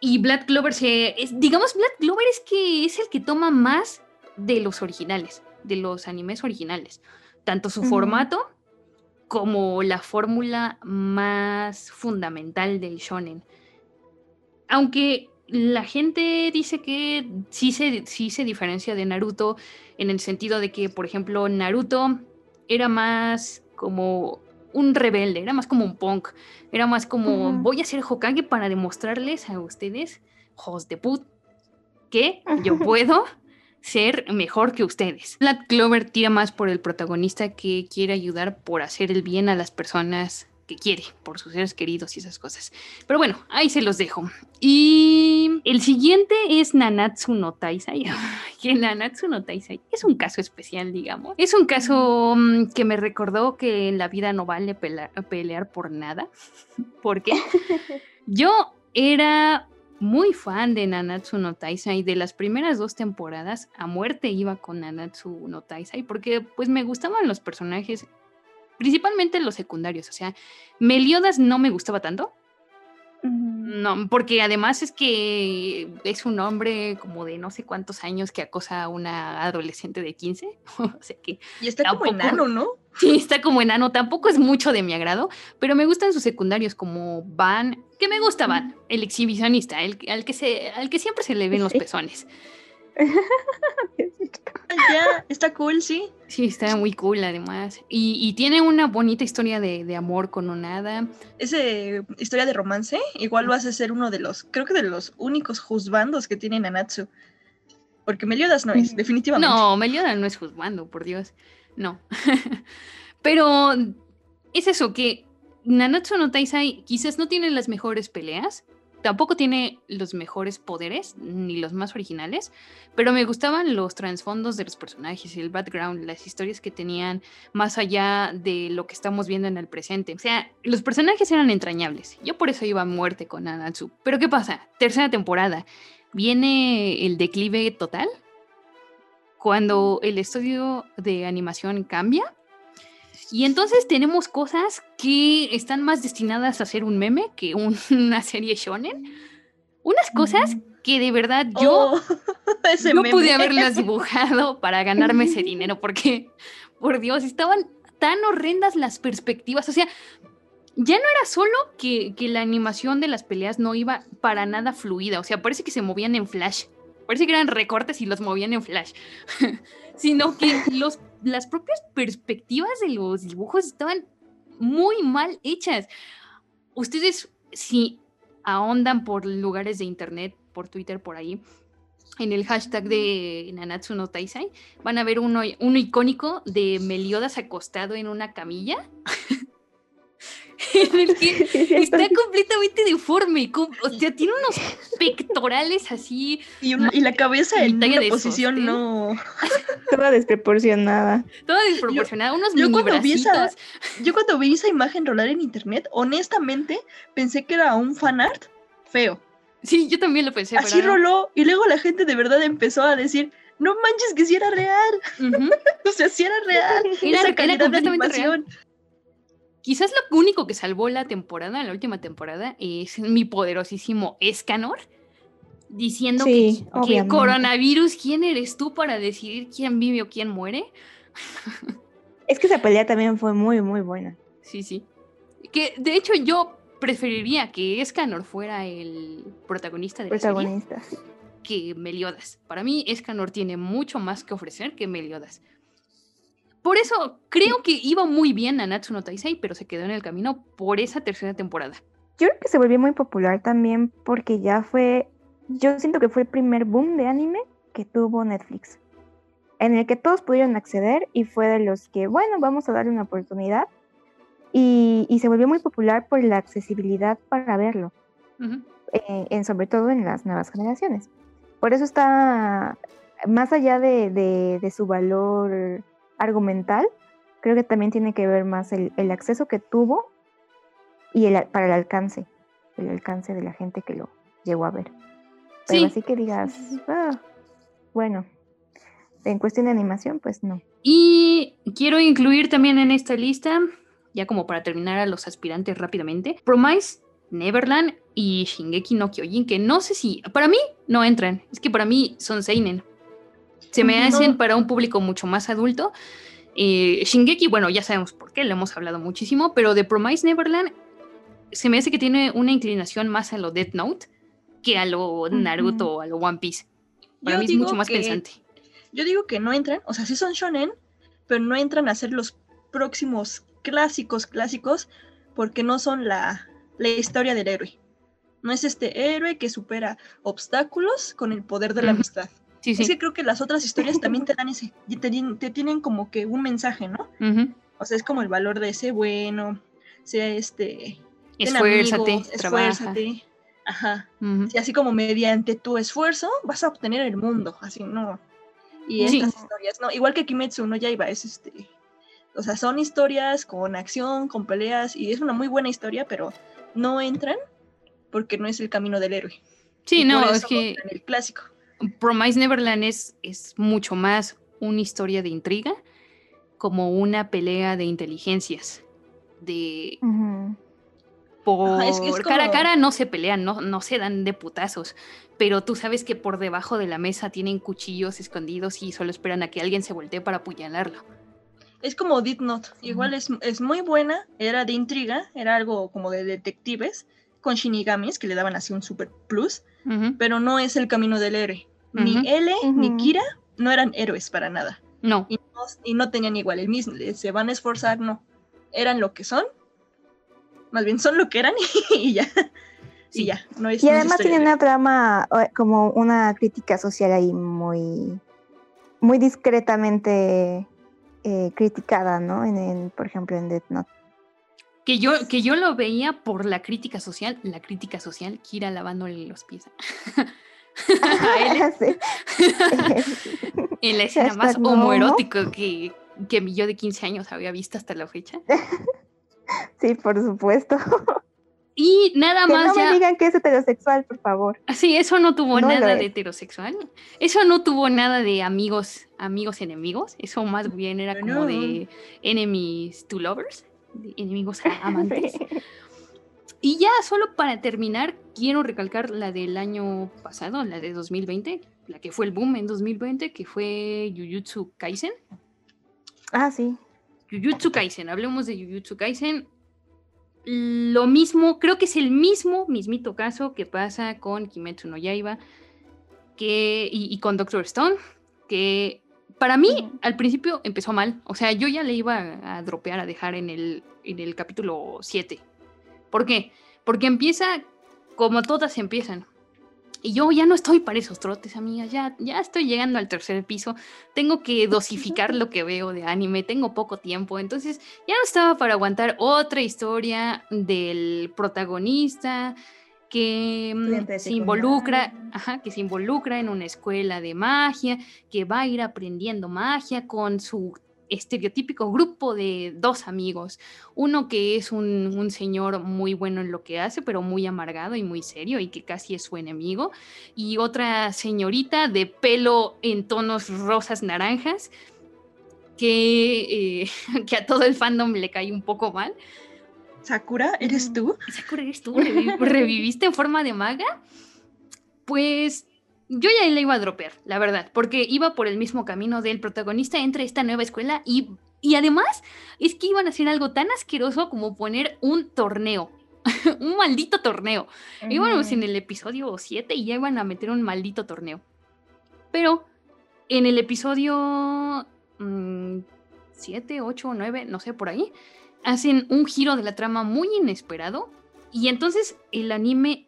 Y Black Clover se. es- digamos, Black Clover es que es el que toma más de los originales, de los animes originales. Tanto su formato como la fórmula más fundamental del shonen. Aunque la gente dice que sí se, sí se diferencia de Naruto en el sentido de que, por ejemplo, Naruto era más como un rebelde, era más como un punk, era más como voy a ser Hokage para demostrarles a ustedes, hijos de put, que yo [LAUGHS] puedo ser mejor que ustedes. Black Clover tira más por el protagonista que quiere ayudar por hacer el bien a las personas que quiere, por sus seres queridos y esas cosas. Pero bueno, ahí se los dejo. Y el siguiente es Nanatsu no Taisai. [LAUGHS] que Nanatsu no Taisai es un caso especial, digamos. Es un caso mm, que me recordó que en la vida no vale pelear por nada. [LAUGHS] Porque [LAUGHS] yo era muy fan de Nanatsu no Taisai. De las primeras dos temporadas, a muerte iba con Nanatsu no Taisai porque pues me gustaban los personajes, principalmente los secundarios. O sea, Meliodas no me gustaba tanto. No, porque además es que es un hombre como de no sé cuántos años que acosa a una adolescente de 15. [LAUGHS] o sea que Y está como enano, ¿no? [LAUGHS] sí, está como enano. Tampoco es mucho de mi agrado, pero me gustan sus secundarios como Van, que me gusta Van, el exhibicionista, el, al, que se, al que siempre se le ven los [LAUGHS] pezones. [LAUGHS] Ya, está cool, sí. Sí, está muy cool además. Y, y tiene una bonita historia de, de amor con Onada. Ese historia de romance, igual vas a ser uno de los, creo que de los únicos juzbandos que tiene Nanatsu. Porque Meliodas no es, Ujú. definitivamente. No, Melioda no es juzgando, por Dios. No. [LAUGHS] Pero es eso, que Nanatsu no Taisai quizás no tiene las mejores peleas, tampoco tiene los mejores poderes, ni los más originales, pero me gustaban los trasfondos de los personajes, el background, las historias que tenían más allá de lo que estamos viendo en el presente. O sea, los personajes eran entrañables. Yo por eso iba a muerte con Nanatsu. Pero ¿qué pasa? Tercera temporada. Viene el declive total cuando el estudio de animación cambia. Y entonces tenemos cosas que están más destinadas a ser un meme que un- [LAUGHS] una serie shonen. Unas cosas que de verdad yo Oh, [LAUGHS] no meme. pude haberlas [LAUGHS] dibujado para ganarme ese dinero porque, por Dios, estaban tan horrendas las perspectivas. O sea, ya no era solo que, que la animación de las peleas no iba para nada fluida, o sea, parece que se movían en flash, parece que eran recortes y los movían en flash, sino que los, las propias perspectivas de los dibujos estaban muy mal hechas. Ustedes, si ahondan por lugares de internet, por Twitter, por ahí, en el hashtag de Nanatsu no Taisai, van a ver uno, uno icónico de Meliodas acostado en una camilla. [LAUGHS] [LAUGHS] en el que [LAUGHS] está completamente deforme, o sea, tiene unos pectorales así. Y, una- y la cabeza en una de posición no. [LAUGHS] Toda desproporcionada. Toda desproporcionada, unos Yo mini cuando, vi esa, yo cuando vi esa imagen rolar en internet, honestamente pensé que era un fanart feo. Sí, yo también lo pensé. Así pero roló y luego la gente de verdad empezó a decir, no manches que sí era real. O sea, sí era real. Era- esa era calidad de completamente real. Quizás lo único que salvó la temporada, la última temporada, es mi poderosísimo Escanor diciendo Sí, que, coronavirus, ¿quién eres tú para decidir quién vive o quién muere? Es que esa pelea también fue muy, muy buena. Sí, sí. Que de hecho yo preferiría que Escanor fuera el protagonista de la serie Protagonista. que Meliodas. Para mí, Escanor tiene mucho más que ofrecer que Meliodas. Por eso creo que iba muy bien a Natsu no Taisei, pero se quedó en el camino por esa tercera temporada. Yo creo que se volvió muy popular también porque ya fue, yo siento que fue el primer boom de anime que tuvo Netflix, en el que todos pudieron acceder y fue de los que, bueno, vamos a darle una oportunidad. Y, y se volvió muy popular por la accesibilidad para verlo, eh, en, sobre todo en las nuevas generaciones. Por eso está, más allá de, de- de su valor argumental, creo que también tiene que ver más el, el acceso que tuvo y el, para el alcance, el alcance de la gente que lo llegó a ver. Pero Sí. así que digas, "Ah, bueno, en cuestión de animación, pues no. Y quiero incluir también en esta lista, ya como para terminar a los aspirantes rápidamente, Promise, Neverland y Shingeki no Kyojin, que no sé si, para mí no entran, es que para mí son Seinen. Se me No. hacen para un público mucho más adulto. Eh, Shingeki, bueno, ya sabemos por qué, lo hemos hablado muchísimo, pero de Promise Neverland se me hace que tiene una inclinación más a lo Death Note que a lo Naruto o a lo One Piece. Para Yo mí es mucho más que- pensante. Yo digo que no entran, o sea, sí son shonen, pero no entran a ser los próximos clásicos clásicos porque no son la, la historia del héroe. No es este héroe que supera obstáculos con el poder de la amistad. Sí, Es sí. que creo que las otras historias también te dan ese, te, tien- te tienen como que un mensaje, ¿no? O sea, es como el valor de ese bueno, sea este... Esfuérzate, amigos, esfuérzate. Ajá. Y así como mediante tu esfuerzo vas a obtener el mundo, así no. Y estas historias, no, igual que Kimetsu no Yaiba es este, o sea, son historias con acción, con peleas y es una muy buena historia, pero no entran porque no es el camino del héroe. Sí, Y no, es que entran el clásico. Promise Neverland es, es mucho más una historia de intriga, como una pelea de inteligencias. De por Ajá, es que es cara a cara no se pelean, no, no se dan de putazos, pero tú sabes que por debajo de la mesa tienen cuchillos escondidos y solo esperan a que alguien se voltee para apuñalarlo. Es como Death Note, igual es, es muy buena, era de intriga, era algo como de detectives con shinigamis que le daban así un super plus, pero no es el camino del héroe. Ni. L ni. Kira no eran héroes para nada. No, y no, y no tenían igual el mismo, se van a esforzar, no, eran lo que son, más bien son lo que eran [LAUGHS] y ya, Sí. y ya, no es Y no es además tiene una trama, eh, como una crítica social ahí muy, muy discretamente eh, criticada, ¿no? En, en, por ejemplo, en Death Note. Que yo, que yo lo veía por la crítica social, la crítica social, Kira lavándole los pies. a él Sí. en la escena más no, homoerótica que, que yo de 15 años había visto hasta la fecha. [LAUGHS] sí, por supuesto. Y nada Que más no ya. me digan que es heterosexual, por favor. Sí, eso no tuvo No nada es. de heterosexual. Eso no tuvo nada de amigos, amigos enemigos. Eso más bien era como No. de enemies to lovers, enemigos [LAUGHS] amantes. Y ya solo para terminar, quiero recalcar la del año pasado, la de 2020, la que fue el boom en 2020, que fue Jujutsu Kaisen. Ah, sí. Jujutsu Kaisen, hablemos de Jujutsu Kaisen. lo mismo, creo que es el mismo, mismito caso que pasa con Kimetsu no Yaiba que, y, y con Doctor Stone, que para mí al principio empezó mal, o sea, yo ya le iba a, dropear, a dejar en el, en el capítulo 7. ¿Por qué? Porque empieza como todas empiezan. Y yo ya no estoy para esos trotes, amigas. Ya, ya estoy llegando al tercer piso. Tengo que [LAUGHS] dosificar lo que veo de anime. Tengo poco tiempo. Entonces ya no estaba para aguantar otra historia del protagonista que mm, se involucra, ajá, que se involucra en una escuela de magia, que va a ir aprendiendo magia con su estereotípico grupo de dos amigos. Uno que es un, un, señor muy bueno en lo que hace, pero muy amargado y muy serio y que casi es su enemigo. Y otra señorita de pelo en tonos rosas naranjas, que, eh, [LAUGHS] que a todo el fandom le cae un poco mal. Sakura, ¿eres tú? Sakura, ¿eres tú? [LAUGHS] ¿Reviviste en forma de maga? Pues yo ya le iba a dropear, la verdad, porque iba por el mismo camino del protagonista entre esta nueva escuela y, y además es que iban a hacer algo tan asqueroso como poner un torneo, [LAUGHS] un maldito torneo. Íbamos en el episodio 7 y ya iban a meter un maldito torneo. Pero en el episodio 7, 8, 9, no sé, por ahí, hacen un giro de la trama muy inesperado y entonces el anime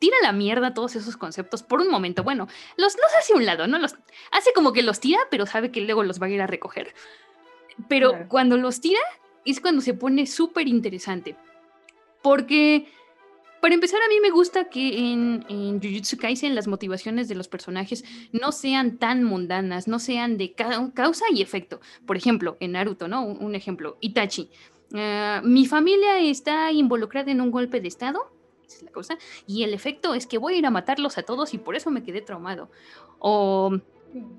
tira la mierda todos esos conceptos por un momento. Bueno, los, los hace a un lado, ¿no? Los, hace como que los tira, pero sabe que luego los va a ir a recoger. Pero claro. cuando los tira es cuando se pone súper interesante. Porque, para empezar, a mí me gusta que en, en Jujutsu Kaisen las motivaciones de los personajes no sean tan mundanas, no sean de ca causa y efecto. Por ejemplo, en Naruto, ¿no? Un, un ejemplo, Itachi. Uh, mi familia está involucrada en un golpe de estado es la cosa. Y el efecto es que voy a ir a matarlos a todos y por eso me quedé traumado. O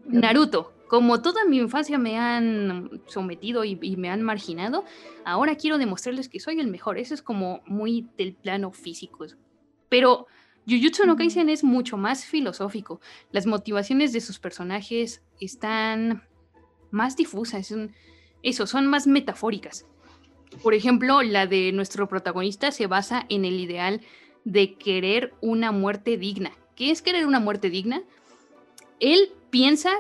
Naruto, como toda mi infancia me han sometido y, y, me han marginado, ahora quiero demostrarles que soy el mejor. Eso es como muy del plano físico. Pero Jujutsu no Kaisen es mucho más filosófico. Las motivaciones de sus personajes están más difusas. Son, eso, son más metafóricas. Por ejemplo, la de nuestro protagonista se basa en el ideal de querer una muerte digna. ¿Qué es querer una muerte digna? Él piensa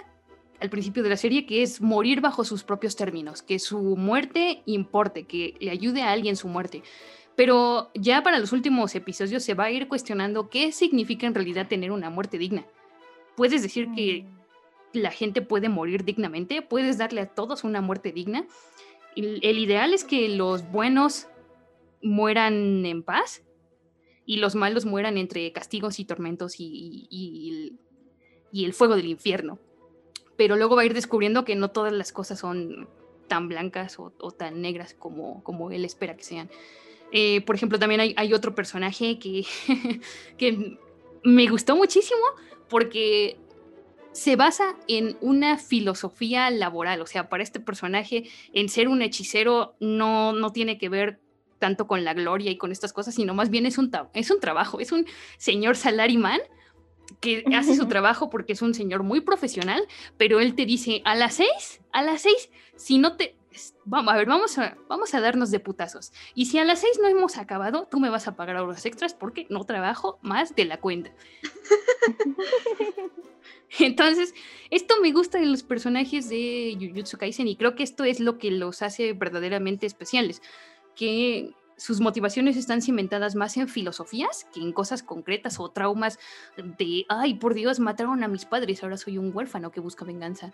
al principio de la serie que es morir bajo sus propios términos, que su muerte importe, que le ayude a alguien su muerte. Pero ya para los últimos episodios se va a ir cuestionando qué significa en realidad tener una muerte digna. Puedes decir que la gente puede morir dignamente, puedes darle a todos una muerte digna. El, ideal es que los buenos mueran en paz y los malos mueran entre castigos y tormentos y, y, el fuego del infierno. Pero luego va a ir descubriendo que no todas las cosas son tan blancas o, o tan negras como, como él espera que sean. Eh, por ejemplo, también hay, hay otro personaje que, [LAUGHS] que me gustó muchísimo porque se basa en una filosofía laboral. O sea, para este personaje, en ser un hechicero no, no tiene que ver tanto con la gloria y con estas cosas, sino más bien es un, es un trabajo, es un señor salaryman que [LAUGHS] hace su trabajo porque es un señor muy profesional, pero él te dice a las seis, a las seis, si no te... Vamos a ver, vamos a, vamos a darnos de putazos. Y si a las seis no hemos acabado, tú me vas a pagar horas extras porque no trabajo más de la cuenta. [LAUGHS] Entonces, esto me gusta de los personajes de Jujutsu Kaisen y creo que esto es lo que los hace verdaderamente especiales que sus motivaciones están cimentadas más en filosofías que en cosas concretas o traumas de, ay, por Dios, mataron a mis padres, ahora soy un huérfano que busca venganza.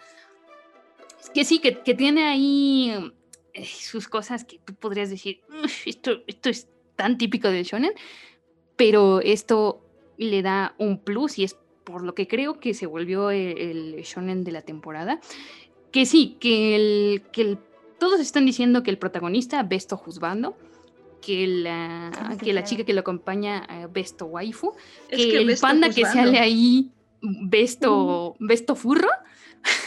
Es que sí, que, que tiene ahí eh, sus cosas que tú podrías decir, esto, esto es tan típico del shonen, pero esto le da un plus y es por lo que creo que se volvió el, el shonen de la temporada. Que sí, que el, que el todos están diciendo que el protagonista, Besto Juzbando, que la, que la chica que lo acompaña, uh, Besto Waifu, es que, que el panda que sale ahí, Besto, mm. Besto Furro,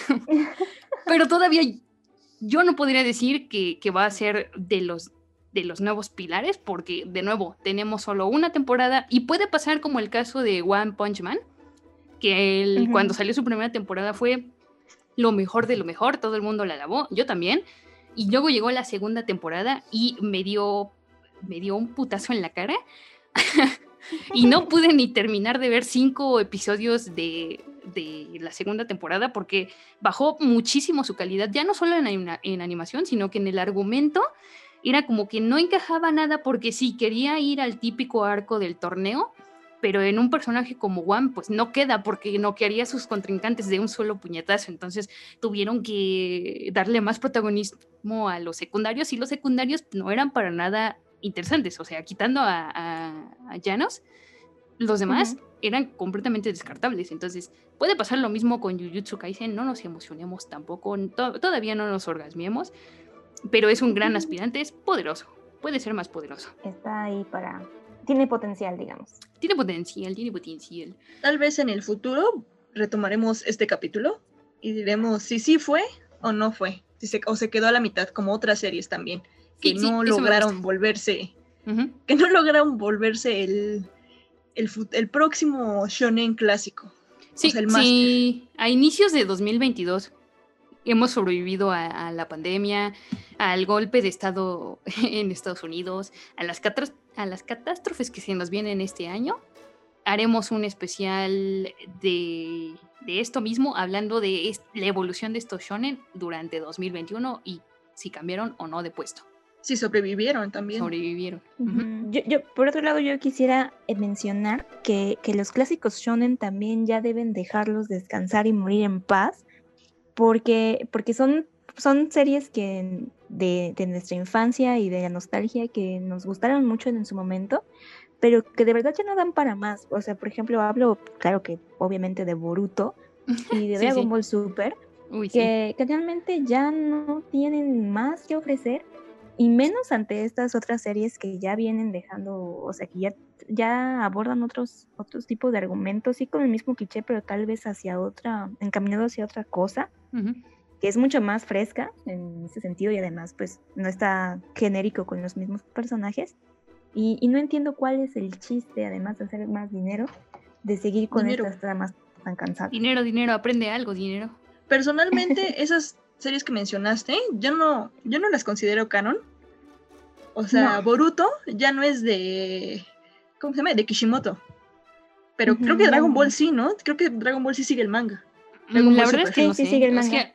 [LAUGHS] pero todavía yo no podría decir que, que, va a ser de los de los nuevos pilares, porque de nuevo tenemos solo una temporada y puede pasar como el caso de One Punch Man, que él, uh -huh. cuando salió su primera temporada fue lo mejor de lo mejor, todo el mundo la alabó, yo también, y luego llegó la segunda temporada y me dio me dio un putazo en la cara. [LAUGHS] y no pude ni terminar de ver cinco episodios de, de la segunda temporada porque bajó muchísimo su calidad, ya no solo en, en animación, sino que en el argumento era como que no encajaba nada porque sí, quería ir al típico arco del torneo, pero en un personaje como Juan, pues no queda porque no quería sus contrincantes de un solo puñetazo, entonces tuvieron que darle más protagonismo a los secundarios y los secundarios no eran para nada interesantes, o sea, quitando a, a, a Janos, los demás eran completamente descartables, entonces puede pasar lo mismo con Jujutsu Kaisen, no nos emocionemos tampoco, to- todavía no nos orgasmiemos, pero es un gran aspirante, es poderoso, puede ser más poderoso. Está ahí para... Tiene potencial, digamos. Tiene potencial, tiene potencial. Tal vez en el futuro retomaremos este capítulo y diremos si sí fue o no fue. Si se, o se quedó a la mitad, como otras series también, que Sí, no lograron volverse, que no lograron volverse el, el, el próximo shonen clásico. Sí, sea, el sí, a inicios de 2022 hemos sobrevivido a, a la pandemia, al golpe de Estado [LAUGHS] en Estados Unidos, a las, catras- a las catástrofes que se nos vienen este año. Haremos un especial de, de esto mismo, hablando de la evolución de estos shonen durante 2021 y si cambiaron o no de puesto. Si sobrevivieron también. Sobrevivieron. Yo, por otro lado, yo quisiera eh, mencionar que, que los clásicos shonen también ya deben dejarlos descansar y morir en paz, porque, porque son, son series que de, de nuestra infancia y de la nostalgia que nos gustaron mucho en su momento, pero que de verdad ya no dan para más. O sea, por ejemplo, hablo, claro que obviamente de Boruto y de [LAUGHS] Sí, Dragon sí. Ball Super, Uy, sí. que, realmente ya no tienen más que ofrecer y menos ante estas otras series que ya vienen dejando, o sea, que ya, ya abordan otros, otros tipos de argumentos, sí con el mismo cliché, pero tal vez hacia otra, encaminado hacia otra cosa. Que es mucho más fresca en ese sentido y además pues no está genérico con los mismos personajes. Y, y no entiendo cuál es el chiste, además de hacer más dinero, de seguir con Dinero. estas tramas tan cansadas. Dinero, dinero, aprende algo, dinero. Personalmente, [LAUGHS] esas series que mencionaste, yo no, yo no las considero canon. O sea, No. Boruto ya no es de. ¿Cómo se llama? De Kishimoto. Pero creo que Dragon. Ball sí, ¿no? Creo que Dragon Ball sí sigue el manga. Mm, Dragon La Ball verdad es que no Sí, sigue el o manga. sea,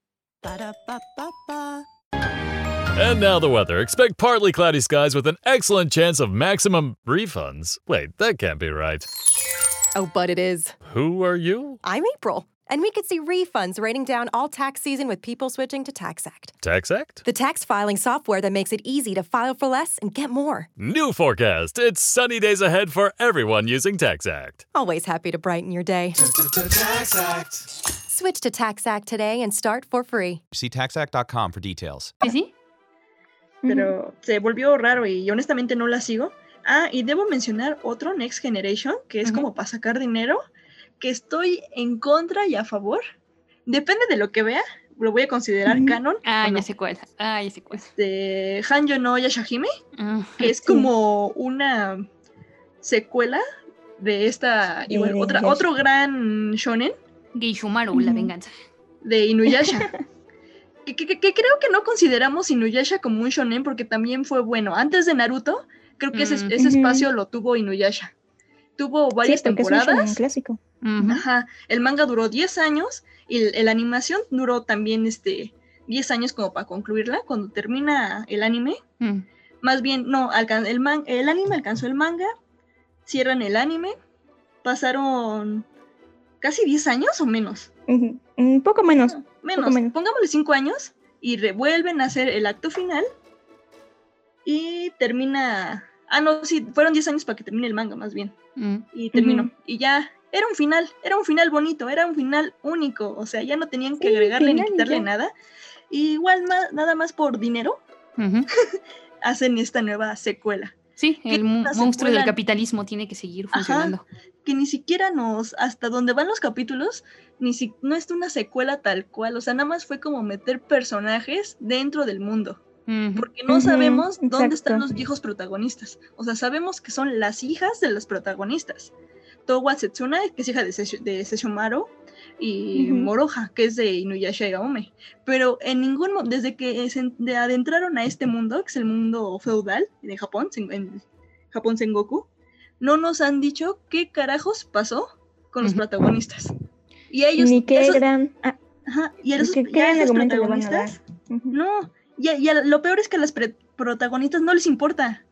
Ba-da-ba-ba-ba. And now the weather. Expect partly cloudy skies with an excellent chance of maximum refunds. Wait, that can't be right. Oh, but it is. Who are you? I'm April, and we could see refunds raining down all tax season with people switching to TaxAct, TaxAct? The tax filing software that makes it easy to file for less and get more. New forecast. It's sunny days ahead for everyone using TaxAct. Always happy to brighten your day. Tax Act. Switch to TaxAct today and start for free. See taxact.com for details. ¿Sí, sí? Pero se volvió raro y honestamente no la sigo. Ah, y debo mencionar otro Next Generation, que es Ujú. como para sacar dinero, que estoy en contra y a favor. Depende de lo que vea, lo voy a considerar Ujú. canon. Ah, no. ya sé cuál. Ah, ya sé cuál. De Hanyo no Yashahime, Ah, que es como una secuela de esta, igual, otra, otro gran shonen Geishumaru, la venganza. de Inuyasha. [LAUGHS] que, que- que creo que no consideramos Inuyasha como un shonen porque también fue bueno. Antes de Naruto, creo que ese, Mm. espacio lo tuvo Inuyasha. Tuvo varias sí, porque es un shonen temporadas. clásico. Ajá. El manga duró 10 años y el- la animación duró también este 10 años como para concluirla. Cuando termina el anime, Mm. más bien, no, alcan- el, man- el anime alcanzó el manga, cierran el anime, pasaron casi 10 años o menos. Un poco menos. Menos, menos. pongámosle 5 años y revuelven a hacer el acto final y termina... Ah, no, sí, fueron 10 años para que termine el manga más bien. Mm. Y terminó. Y ya, era un final, era un final bonito, era un final único. O sea, ya no tenían que Sí, agregarle ni quitarle ya. nada. Y igual ma- nada más por dinero [LAUGHS] hacen esta nueva secuela. Sí, el monstruo del capitalismo tiene que seguir Ajá, funcionando. Que ni siquiera nos, hasta donde van los capítulos, ni si, no es una secuela tal cual, o sea, nada más fue como meter personajes dentro del mundo, porque no sabemos dónde están los viejos protagonistas, o sea, sabemos que son las hijas de los protagonistas, Towa Setsuna, que es hija de, Sessho- de Sesshomaru, y Ujú. Moroha, que es de Inuyasha y Aome, pero en ningún desde que se de- adentraron a este mundo, que es el mundo feudal de Japón, en Japón Sengoku, no nos han dicho qué carajos pasó con los protagonistas. Y ellos, Ni qué esos- gran. ah, ajá, y esos, qué y a gran esos protagonistas, no, y, y a- lo peor es que a las pre- protagonistas no les importa.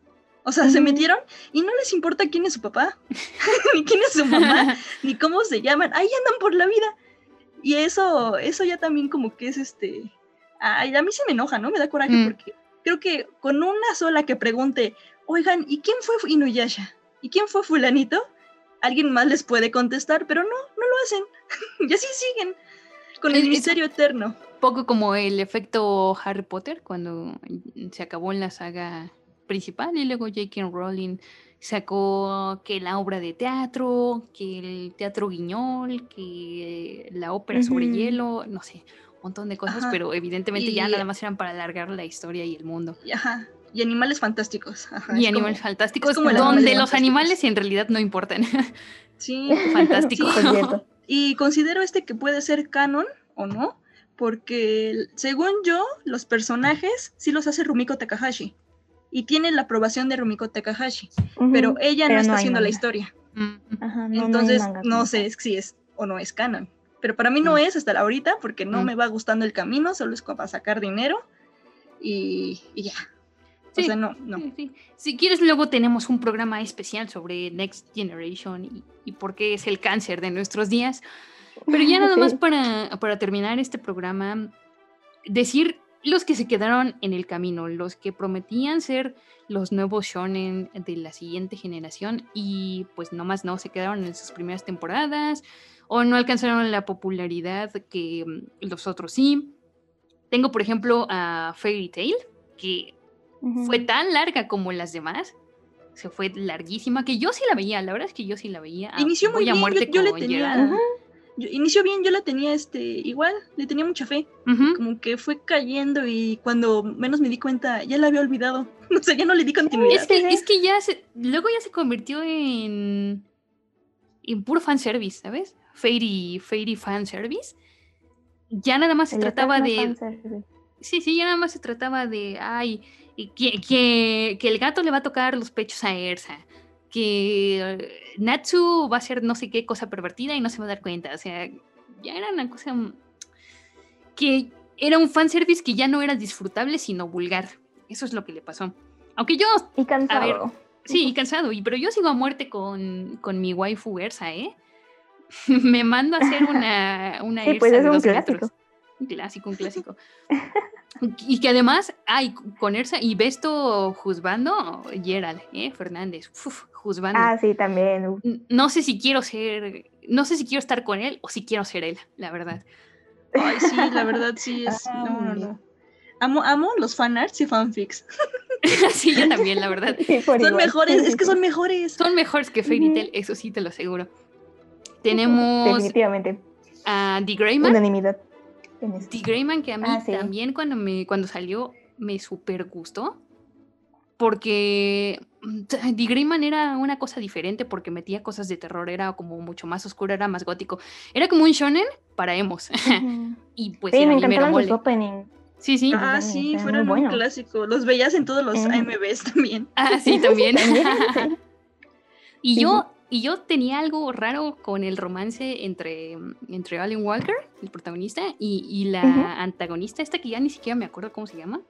O sea, se metieron y no les importa quién es su papá, [LAUGHS] ni quién es su mamá, [LAUGHS] ni cómo se llaman. Ahí andan por la vida. Y eso, eso ya también como que es este. Ay, a mí se me enoja, ¿no? Me da coraje Mm. porque creo que con una sola que pregunte, oigan, ¿y quién fue Inuyasha? ¿Y quién fue fulanito? Alguien más les puede contestar, pero no, no lo hacen. [LAUGHS] y así siguen. Con el es- misterio eterno. Poco como el efecto Harry Potter cuando se acabó en la saga principal y luego J.K. Rowling sacó que la obra de teatro, que el teatro guiñol, que la ópera sobre Ujú. hielo, no sé, un montón de cosas, Ajá. pero evidentemente ya Y- nada más eran para alargar la historia y el mundo. Y, ajá, y animales fantásticos. ajá, y es animales como- fantásticos, es como donde Animales los Fantásticos. animales en realidad no importan. [LAUGHS] Sí, Fantástico. sí. [LAUGHS] Y considero este que puede ser canon o no, porque según yo, los personajes sí los hace Rumiko Takahashi. Y tiene la aprobación de Rumiko Takahashi, pero ella pero no está haciendo la historia. Mm, Ajá, no, no Entonces, manga no sé si es o no es canon. Pero para mí no Mm. es hasta la ahorita, porque no Mm. me va gustando el camino, solo es para sacar dinero y, y ya. O Sí, sea, no, no. Sí, sí. Si quieres, luego tenemos un programa especial sobre Next Generation y, y por qué es el cáncer de nuestros días. Pero ya [LAUGHS] nada más para, para terminar este programa, decir los que se quedaron en el camino, los que prometían ser los nuevos shonen de la siguiente generación y pues nomás no, se quedaron en sus primeras temporadas o no alcanzaron la popularidad que mm, los otros sí. Tengo, por ejemplo, a Fairy Tail, que Fue tan larga como las demás. Se fue larguísima, que yo sí la veía, la verdad es que yo sí la veía. a- Inició muy a bien, yo, muerte yo le tenía... Yo- inició bien, yo la tenía este, igual, le tenía mucha fe. Como que fue cayendo y cuando menos me di cuenta ya la había olvidado. [LAUGHS] O sea, ya no le di continuidad. Es que, es que ya se, luego ya se convirtió en, en puro fanservice, ¿sabes? Fairy, Fairy fanservice. Ya nada más se El trataba de... fanservice. Sí, sí, ya nada más se trataba de, ay, que, que, que el gato le va a tocar los pechos a Ersa, que Natsu va a hacer no sé qué cosa pervertida y no se va a dar cuenta. O sea, ya era una cosa que era un fanservice que ya no era disfrutable, sino vulgar. Eso es lo que le pasó. Aunque yo, Y a ver, cansado. sí, y cansado, y, pero yo sigo a muerte con, con mi waifu Ersa, ¿eh? [LAUGHS] Me mando a hacer una, una Sí, pues Ersa es de un clásico. metros. Un clásico, un clásico. [LAUGHS] y que además, ay, con Ersa y Besto juzgando, Gerald, ¿eh? Fernández, uf, juzgando. Ah, sí, también. No sé si quiero ser, no sé si quiero estar con él o si quiero ser él, la verdad. Ay, sí, la verdad sí es. [LAUGHS] Ah, no, no, no. Amo, amo los fanarts y fanfics. [LAUGHS] sí, yo también, la verdad. Sí, Son igual. mejores, es que son mejores. Son mejores que Fairy. Tail, eso sí te lo aseguro. Tenemos Definitivamente. a The Greyman. Unanimidad. The Greyman que a mí Ah, sí. también cuando me cuando salió me super gustó porque mm, The Greyman era una cosa diferente porque metía cosas de terror, era como mucho más oscuro, era más gótico. Era como un shonen para emos. [LAUGHS] Y pues Sí, era me openings. Sí, sí. Ah, Ah, sí, está muy fueron un bueno. clásico. Los veías en todos los Ujú. AMVs también. Ah, sí, también. [LAUGHS] También, sí. [LAUGHS] y Sí, yo y yo tenía algo raro con el romance entre, entre Alan Walker, el protagonista, y, y la antagonista, esta que ya ni siquiera me acuerdo cómo se llama.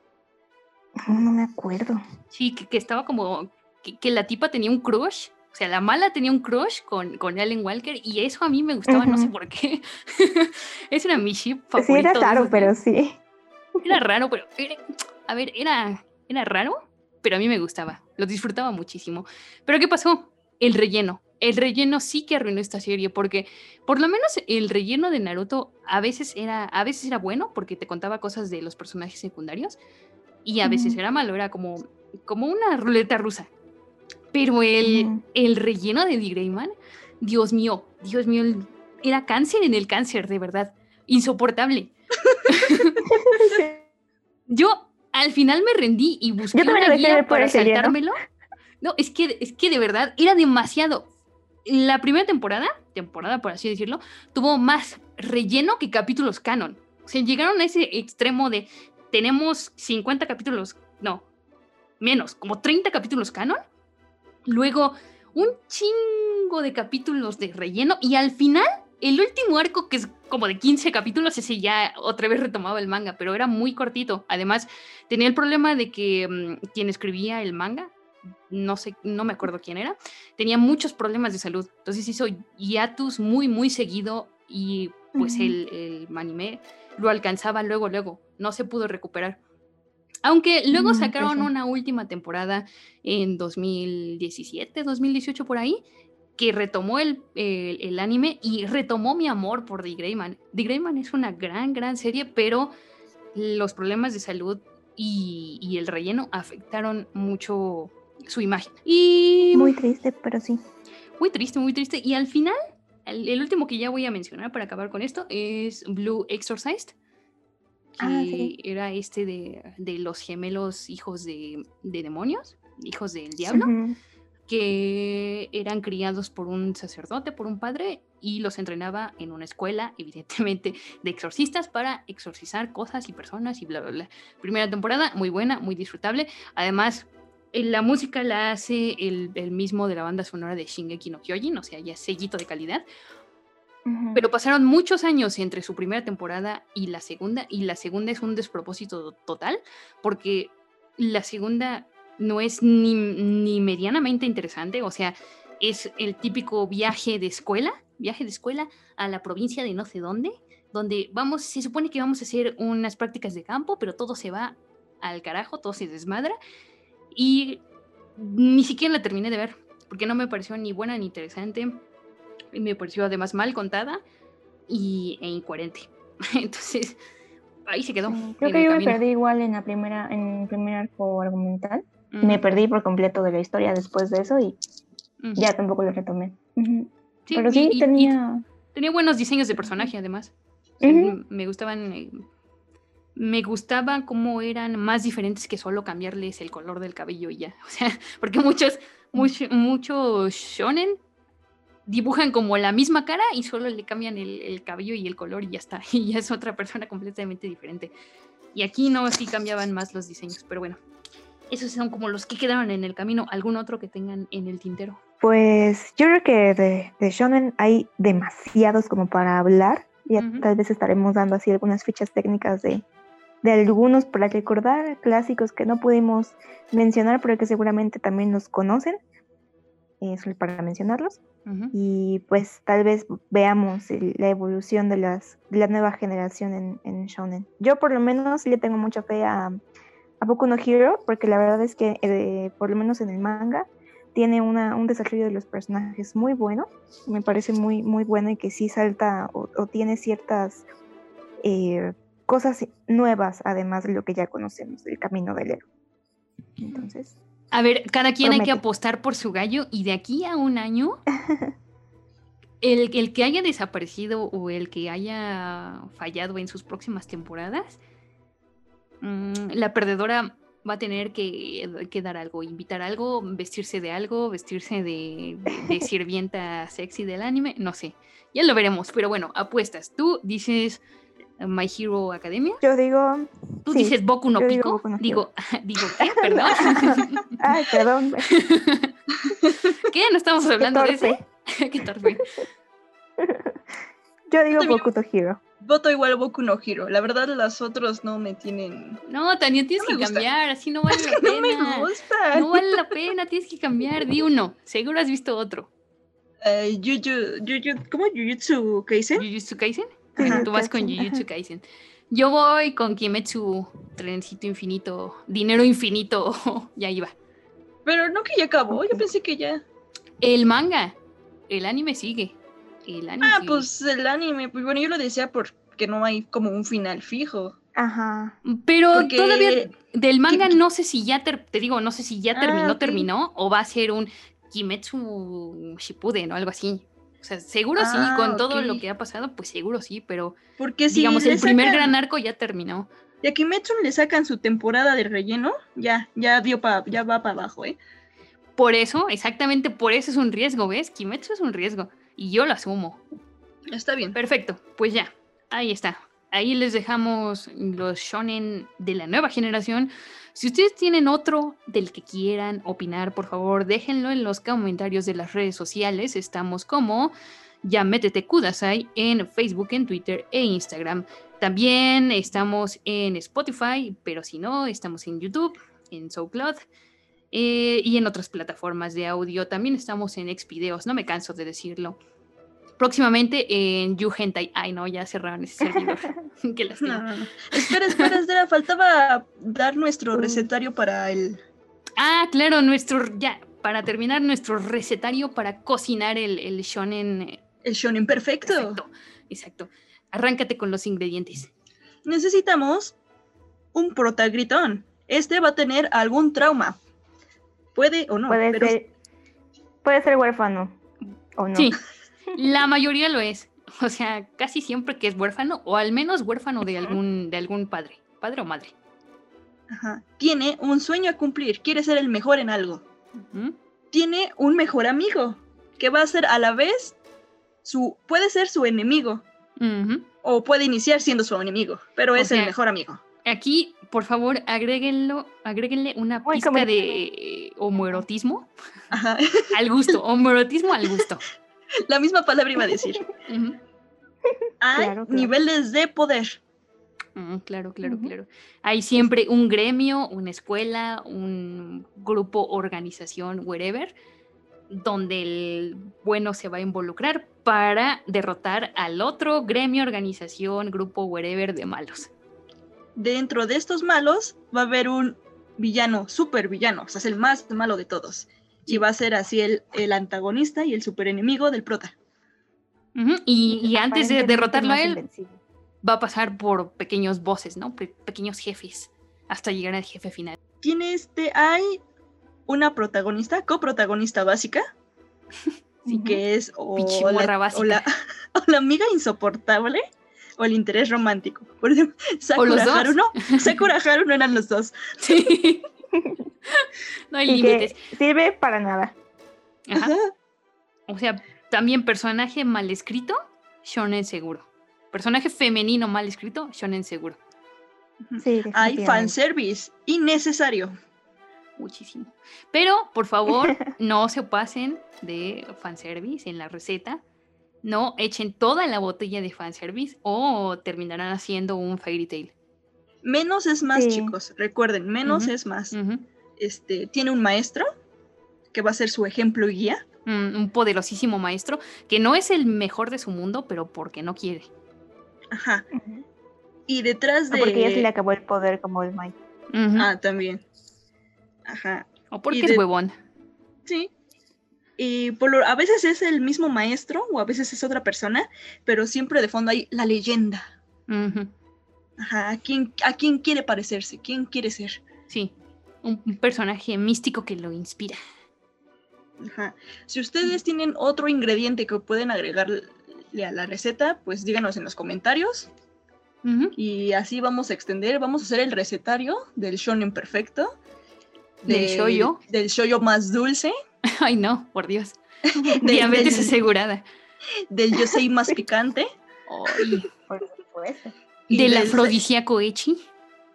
No, no me acuerdo. Sí, que, que estaba como. Que, que la tipa tenía un crush. O sea, la mala tenía un crush con, con Alan Walker y eso a mí me gustaba, no sé por qué. [LAUGHS] Ese era mi ship Sí, favorito. era raro, pero sí. Era [LAUGHS] raro, pero. era- a ver, era, era raro, pero a mí me gustaba. Lo disfrutaba muchísimo. Pero ¿qué pasó? El relleno. El relleno sí que arruinó esta serie porque por lo menos el relleno de Naruto a veces era, a veces era bueno porque te contaba cosas de los personajes secundarios y a veces era malo, era como, como una ruleta rusa. Pero el, el relleno de The Greyman, Dios mío, Dios mío, era cáncer en el cáncer, de verdad. Insoportable. [LAUGHS] Yo al final me rendí y busqué Yo una guía para saltármelo. No, es que, es que de verdad era demasiado. La primera temporada, temporada por así decirlo, tuvo más relleno que capítulos canon. O sea, llegaron a ese extremo de tenemos 50 capítulos, no, menos, como 30 capítulos canon. Luego un chingo de capítulos de relleno y al final el último arco que es como de 15 capítulos, ese ya otra vez retomaba el manga, pero era muy cortito. Además, tenía el problema de que mm, quien escribía el manga, no sé, no me acuerdo quién era, tenía muchos problemas de salud. Entonces hizo hiatus muy, muy seguido y pues el, el anime lo alcanzaba luego, luego. No se pudo recuperar. Aunque luego Mm, sacaron una última temporada en 2017, 2018 por ahí, que retomó el, el- el anime y retomó mi amor por The Greyman. The Greyman es una gran, gran serie, pero los problemas de salud y, y el relleno afectaron mucho su imagen. Y Muy triste, pero sí. muy triste, muy triste. Y al final, el, el último que ya voy a mencionar para acabar con esto es Blue Exorcised, que Ah, sí. era este de, de los gemelos hijos de, de demonios, hijos del diablo, que eran criados por un sacerdote, por un padre, y los entrenaba en una escuela, [LAUGHS] evidentemente, de exorcistas para exorcizar cosas y personas y bla, bla, bla. Primera temporada, muy buena, muy disfrutable. Además, la música la hace el, el mismo de la banda sonora de Shingeki no Kyojin, o sea, ya sellito de calidad. Pero pasaron muchos años entre su primera temporada y la segunda, y la segunda es un despropósito total, porque la segunda no es ni, ni medianamente interesante, o sea, es el típico viaje de escuela, viaje de escuela a la provincia de no sé dónde, donde vamos, se supone que vamos a hacer unas prácticas de campo, pero todo se va al carajo, todo se desmadra, y ni siquiera la terminé de ver, porque no me pareció ni buena ni interesante, y me pareció además mal contada y, e incoherente. [LAUGHS] Entonces, ahí se quedó. Creo que yo me perdí igual en la primera, en el primer arco argumental. Me perdí por completo de la historia después de eso y ya tampoco lo retomé. Sí, Pero sí, y- y tenía... tenía buenos diseños de personaje, además. O sea, Me gustaban. Me gustaba cómo eran más diferentes que solo cambiarles el color del cabello y ya. [LAUGHS] O sea, porque muchos, mucho- muchos shonen dibujan como la misma cara y solo le cambian el, el cabello y el color y ya está. [LAUGHS] Y ya es otra persona completamente diferente. Y aquí no, sí cambiaban más los diseños, pero bueno. Esos son como los que quedaron en el camino. ¿Algún otro que tengan en el tintero? Pues yo creo que de, de Shonen hay demasiados como para hablar. Ya Ujú. tal vez estaremos dando así algunas fichas técnicas de, de algunos para recordar clásicos que no pudimos mencionar, pero que seguramente también los conocen. eh, para mencionarlos. Y pues tal vez veamos el- la evolución de, las, de la nueva generación en, en Shonen. Yo por lo menos le tengo mucha fe a, a Boku no Hero, porque la verdad es que eh, por lo menos en el manga tiene una, un desarrollo de los personajes muy bueno. Me parece muy, muy bueno y que sí salta o, o tiene ciertas eh, cosas nuevas, además de lo que ya conocemos del camino del héroe. Entonces, A ver, cada quien hay que Promete. apostar por su gallo y de aquí a un año, [LAUGHS] el, el que haya desaparecido o el que haya fallado en sus próximas temporadas, mm, la perdedora va a tener que, que dar algo, invitar algo, vestirse de algo, vestirse de, de- [LAUGHS] sirvienta sexy del anime, no sé, ya lo veremos, pero bueno, apuestas. Tú dices My Hero Academia, yo digo... tú sí, dices Boku no digo Pico, no Hero. digo, [LAUGHS] digo, ¿qué? Perdón. [LAUGHS] Ay, perdón. [LAUGHS] ¿Qué? ¿No estamos hablando de ese? Qué torpe. Yo digo Boku no Hero. Voto igual a Boku no Hero. La verdad, las otros no me tienen. No, Tania, tienes No que cambiar, así no vale la pena. No me gusta. No vale la pena, tienes que cambiar. Di uno, seguro has visto otro. Eh, Juju, Juju, ¿Cómo? Jujutsu Kaisen. ¿Jujutsu Kaisen? Ajá. Tú vas con Jujutsu Kaisen. Yo voy con Kimetsu, trencito infinito, dinero infinito, [LAUGHS] ya iba. Pero no que ya acabó. Yo pensé que ya. El manga, el anime sigue. El anime Ah, sigue. pues el anime. Pues bueno, yo lo decía porque no hay como un final fijo. Ajá. Pero Porque- todavía del manga no sé si ya te digo, no sé si ya Ah, terminó, terminó o va a ser un Kimetsu Shippuden o algo así. O sea, seguro sí, Ah, con todo lo que ha pasado, pues seguro sí, pero Porque si digamos el primer gran arco ya terminó. Y a Kimetsu le sacan su temporada de relleno, ya, ya dio pa, ya va para abajo, ¿eh? Por eso, exactamente por eso es un riesgo, ¿ves? Kimetsu es un riesgo y yo lo asumo. Está bien. Perfecto, pues ya, ahí está. Ahí les dejamos los shonen de la nueva generación. Si ustedes tienen otro del que quieran opinar, por favor, déjenlo en los comentarios de las redes sociales. Estamos como ya métete Kudasai en Facebook, en Twitter e Instagram. También estamos en Spotify, pero si no, estamos en YouTube, en SoundCloud eh, y en otras plataformas de audio. También estamos en Xvideos, no me canso de decirlo. Próximamente en YouHentai. Ay, no, ya cerraron ese servidor. [LAUGHS] Qué lástima. No, no, no. Espera, espera, espera, faltaba dar nuestro recetario para el... Ah, claro, nuestro, ya, para terminar, nuestro recetario para cocinar el, el shonen. eh, El shonen perfecto. Exacto, exacto. Arráncate con los ingredientes. Necesitamos un protagritón. Este va a tener algún trauma. Puede o no. puede, pero ser, puede ser huérfano o no. Sí, la mayoría lo es. O sea, casi siempre que es huérfano, o al menos huérfano de algún, de algún padre, padre o madre. Ajá. Tiene un sueño a cumplir, quiere ser el mejor en algo. Tiene un mejor amigo, que va a ser a la vez su... puede ser su enemigo, o puede iniciar siendo su enemigo, pero O es sea, el mejor amigo. Aquí, por favor, agréguenlo, agréguenle una Muy convertido. de homoerotismo Ajá. [LAUGHS] al gusto, homoerotismo al gusto. [LAUGHS] La misma palabra iba a decir. Hay Claro, claro. niveles de poder. Mm, claro, claro, claro. Hay siempre un gremio, una escuela, un grupo, organización, wherever, donde el bueno se va a involucrar para derrotar al otro gremio, organización, grupo, wherever de malos. Dentro de estos malos va a haber un villano, super villano, o sea, es el más malo de todos. Y va a ser así el, el antagonista y el super enemigo del prota. Y, y antes de derrotarlo a él, invencible. va a pasar por pequeños bosses, ¿no? Pe- pequeños jefes, hasta llegar al jefe final. Tiene este, hay una protagonista, coprotagonista básica, [LAUGHS] Ujú. que es o la, o, básica. la, [LAUGHS] o la amiga insoportable o el interés romántico. Por ejemplo, los Sakura dos. Haruno, [LAUGHS] Sakura Haruno eran los dos. Sí. [LAUGHS] no hay Y límites. que sirve para nada. Ajá. Ajá. O sea, también personaje mal escrito, shonen seguro. Personaje femenino mal escrito, shonen seguro. Sí, Hay fanservice innecesario. Muchísimo. Pero, por favor, [LAUGHS] no se pasen de fanservice en la receta. No echen toda la botella de fanservice o terminarán haciendo un fairy tale. Menos es más, Sí. chicos. Recuerden, menos es más. Este, tiene un maestro que va a ser su ejemplo y guía. Mm, un poderosísimo maestro que no es el mejor de su mundo, pero porque no quiere. Ajá. Y detrás O de. porque ya se le acabó el poder como el Mike. Ah, también. Ajá. o porque y es de- huevón. Sí. Y por lo- a veces es el mismo maestro o a veces es otra persona, pero siempre de fondo hay la leyenda. Ujú. Ajá. ¿A quién, a quién quiere parecerse? ¿Quién quiere ser? Sí, un, un personaje místico que lo inspira. Ajá. Si ustedes tienen otro ingrediente que pueden agregarle a la receta, pues díganos en los comentarios. Y así vamos a extender, vamos a hacer el recetario del shonen perfecto. Del shoujo. Del shoyo más dulce. [LAUGHS] Ay, no, por Dios. [LAUGHS] del- Diabetes del- asegurada. Del yosei más picante. Ay, Por supuesto. Del del- afrodisíaco Echi.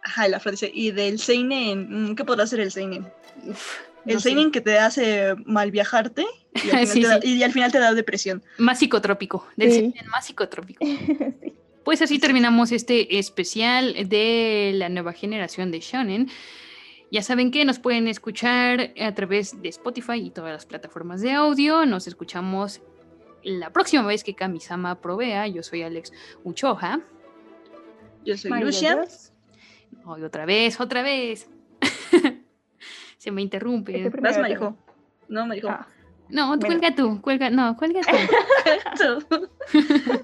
Ajá, el afrodisíaco. Y del seinen. mm, ¿Qué podrá ser el seinen? Uf, El no sé. seinen que te hace mal viajarte y al [LAUGHS] final, Sí, te, da, sí. y al final te da depresión. Más psicotrópico. Del Sí. seinen más psicotrópico. [LAUGHS] Sí. Pues así terminamos este especial de la nueva generación de Shonen. Ya saben que nos pueden escuchar a través de Spotify y todas las plataformas de audio. Nos escuchamos la próxima vez que Kamisama provea. Yo soy Alex Uchoja. Yo soy María Lucia. Dios. Ay, otra vez, otra vez. [LAUGHS] Se me interrumpe. Este Vas, Marijo. No, Marijo. Ah, No, tú Bueno. cuelga tú, cuelga, no, cuelga tú. [LAUGHS] Tú. [LAUGHS]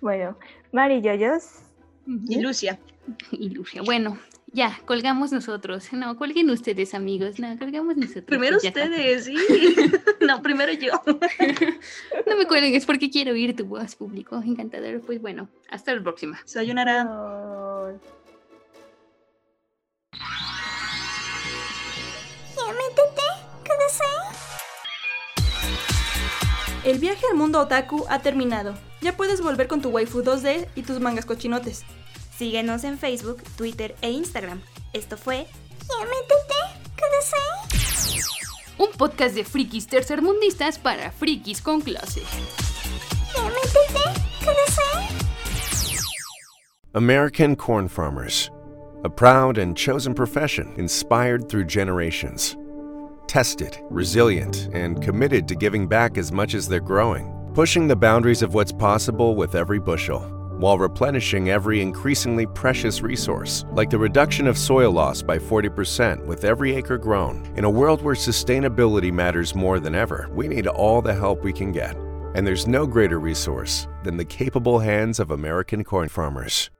bueno, Mari Yoyos, Y Lucia. Y Lucia. Bueno, ya, colgamos nosotros. No, colguen ustedes, amigos. No, colgamos nosotros. Primero está. ustedes, sí. [LAUGHS] no, primero yo. [LAUGHS] No me cuelguen, es porque quiero oír tu voz, público. Encantador. Pues bueno, hasta la próxima. Sayonara. El viaje al mundo otaku ha terminado. Ya puedes volver con tu waifu 2D y tus mangas cochinotes. Síguenos en Facebook, Twitter e Instagram. Esto fue Un podcast de frikis tercermundistas para frikis con clase. American corn farmers. A proud and chosen profession inspired through generations. Tested, resilient, and committed to giving back as much as they're growing, pushing the boundaries of what's possible with every bushel, while replenishing every increasingly precious resource, like the reduction of soil loss by 40% with every acre grown. In a world where sustainability matters more than ever, we need all the help we can get. And there's no greater resource than the capable hands of American corn farmers.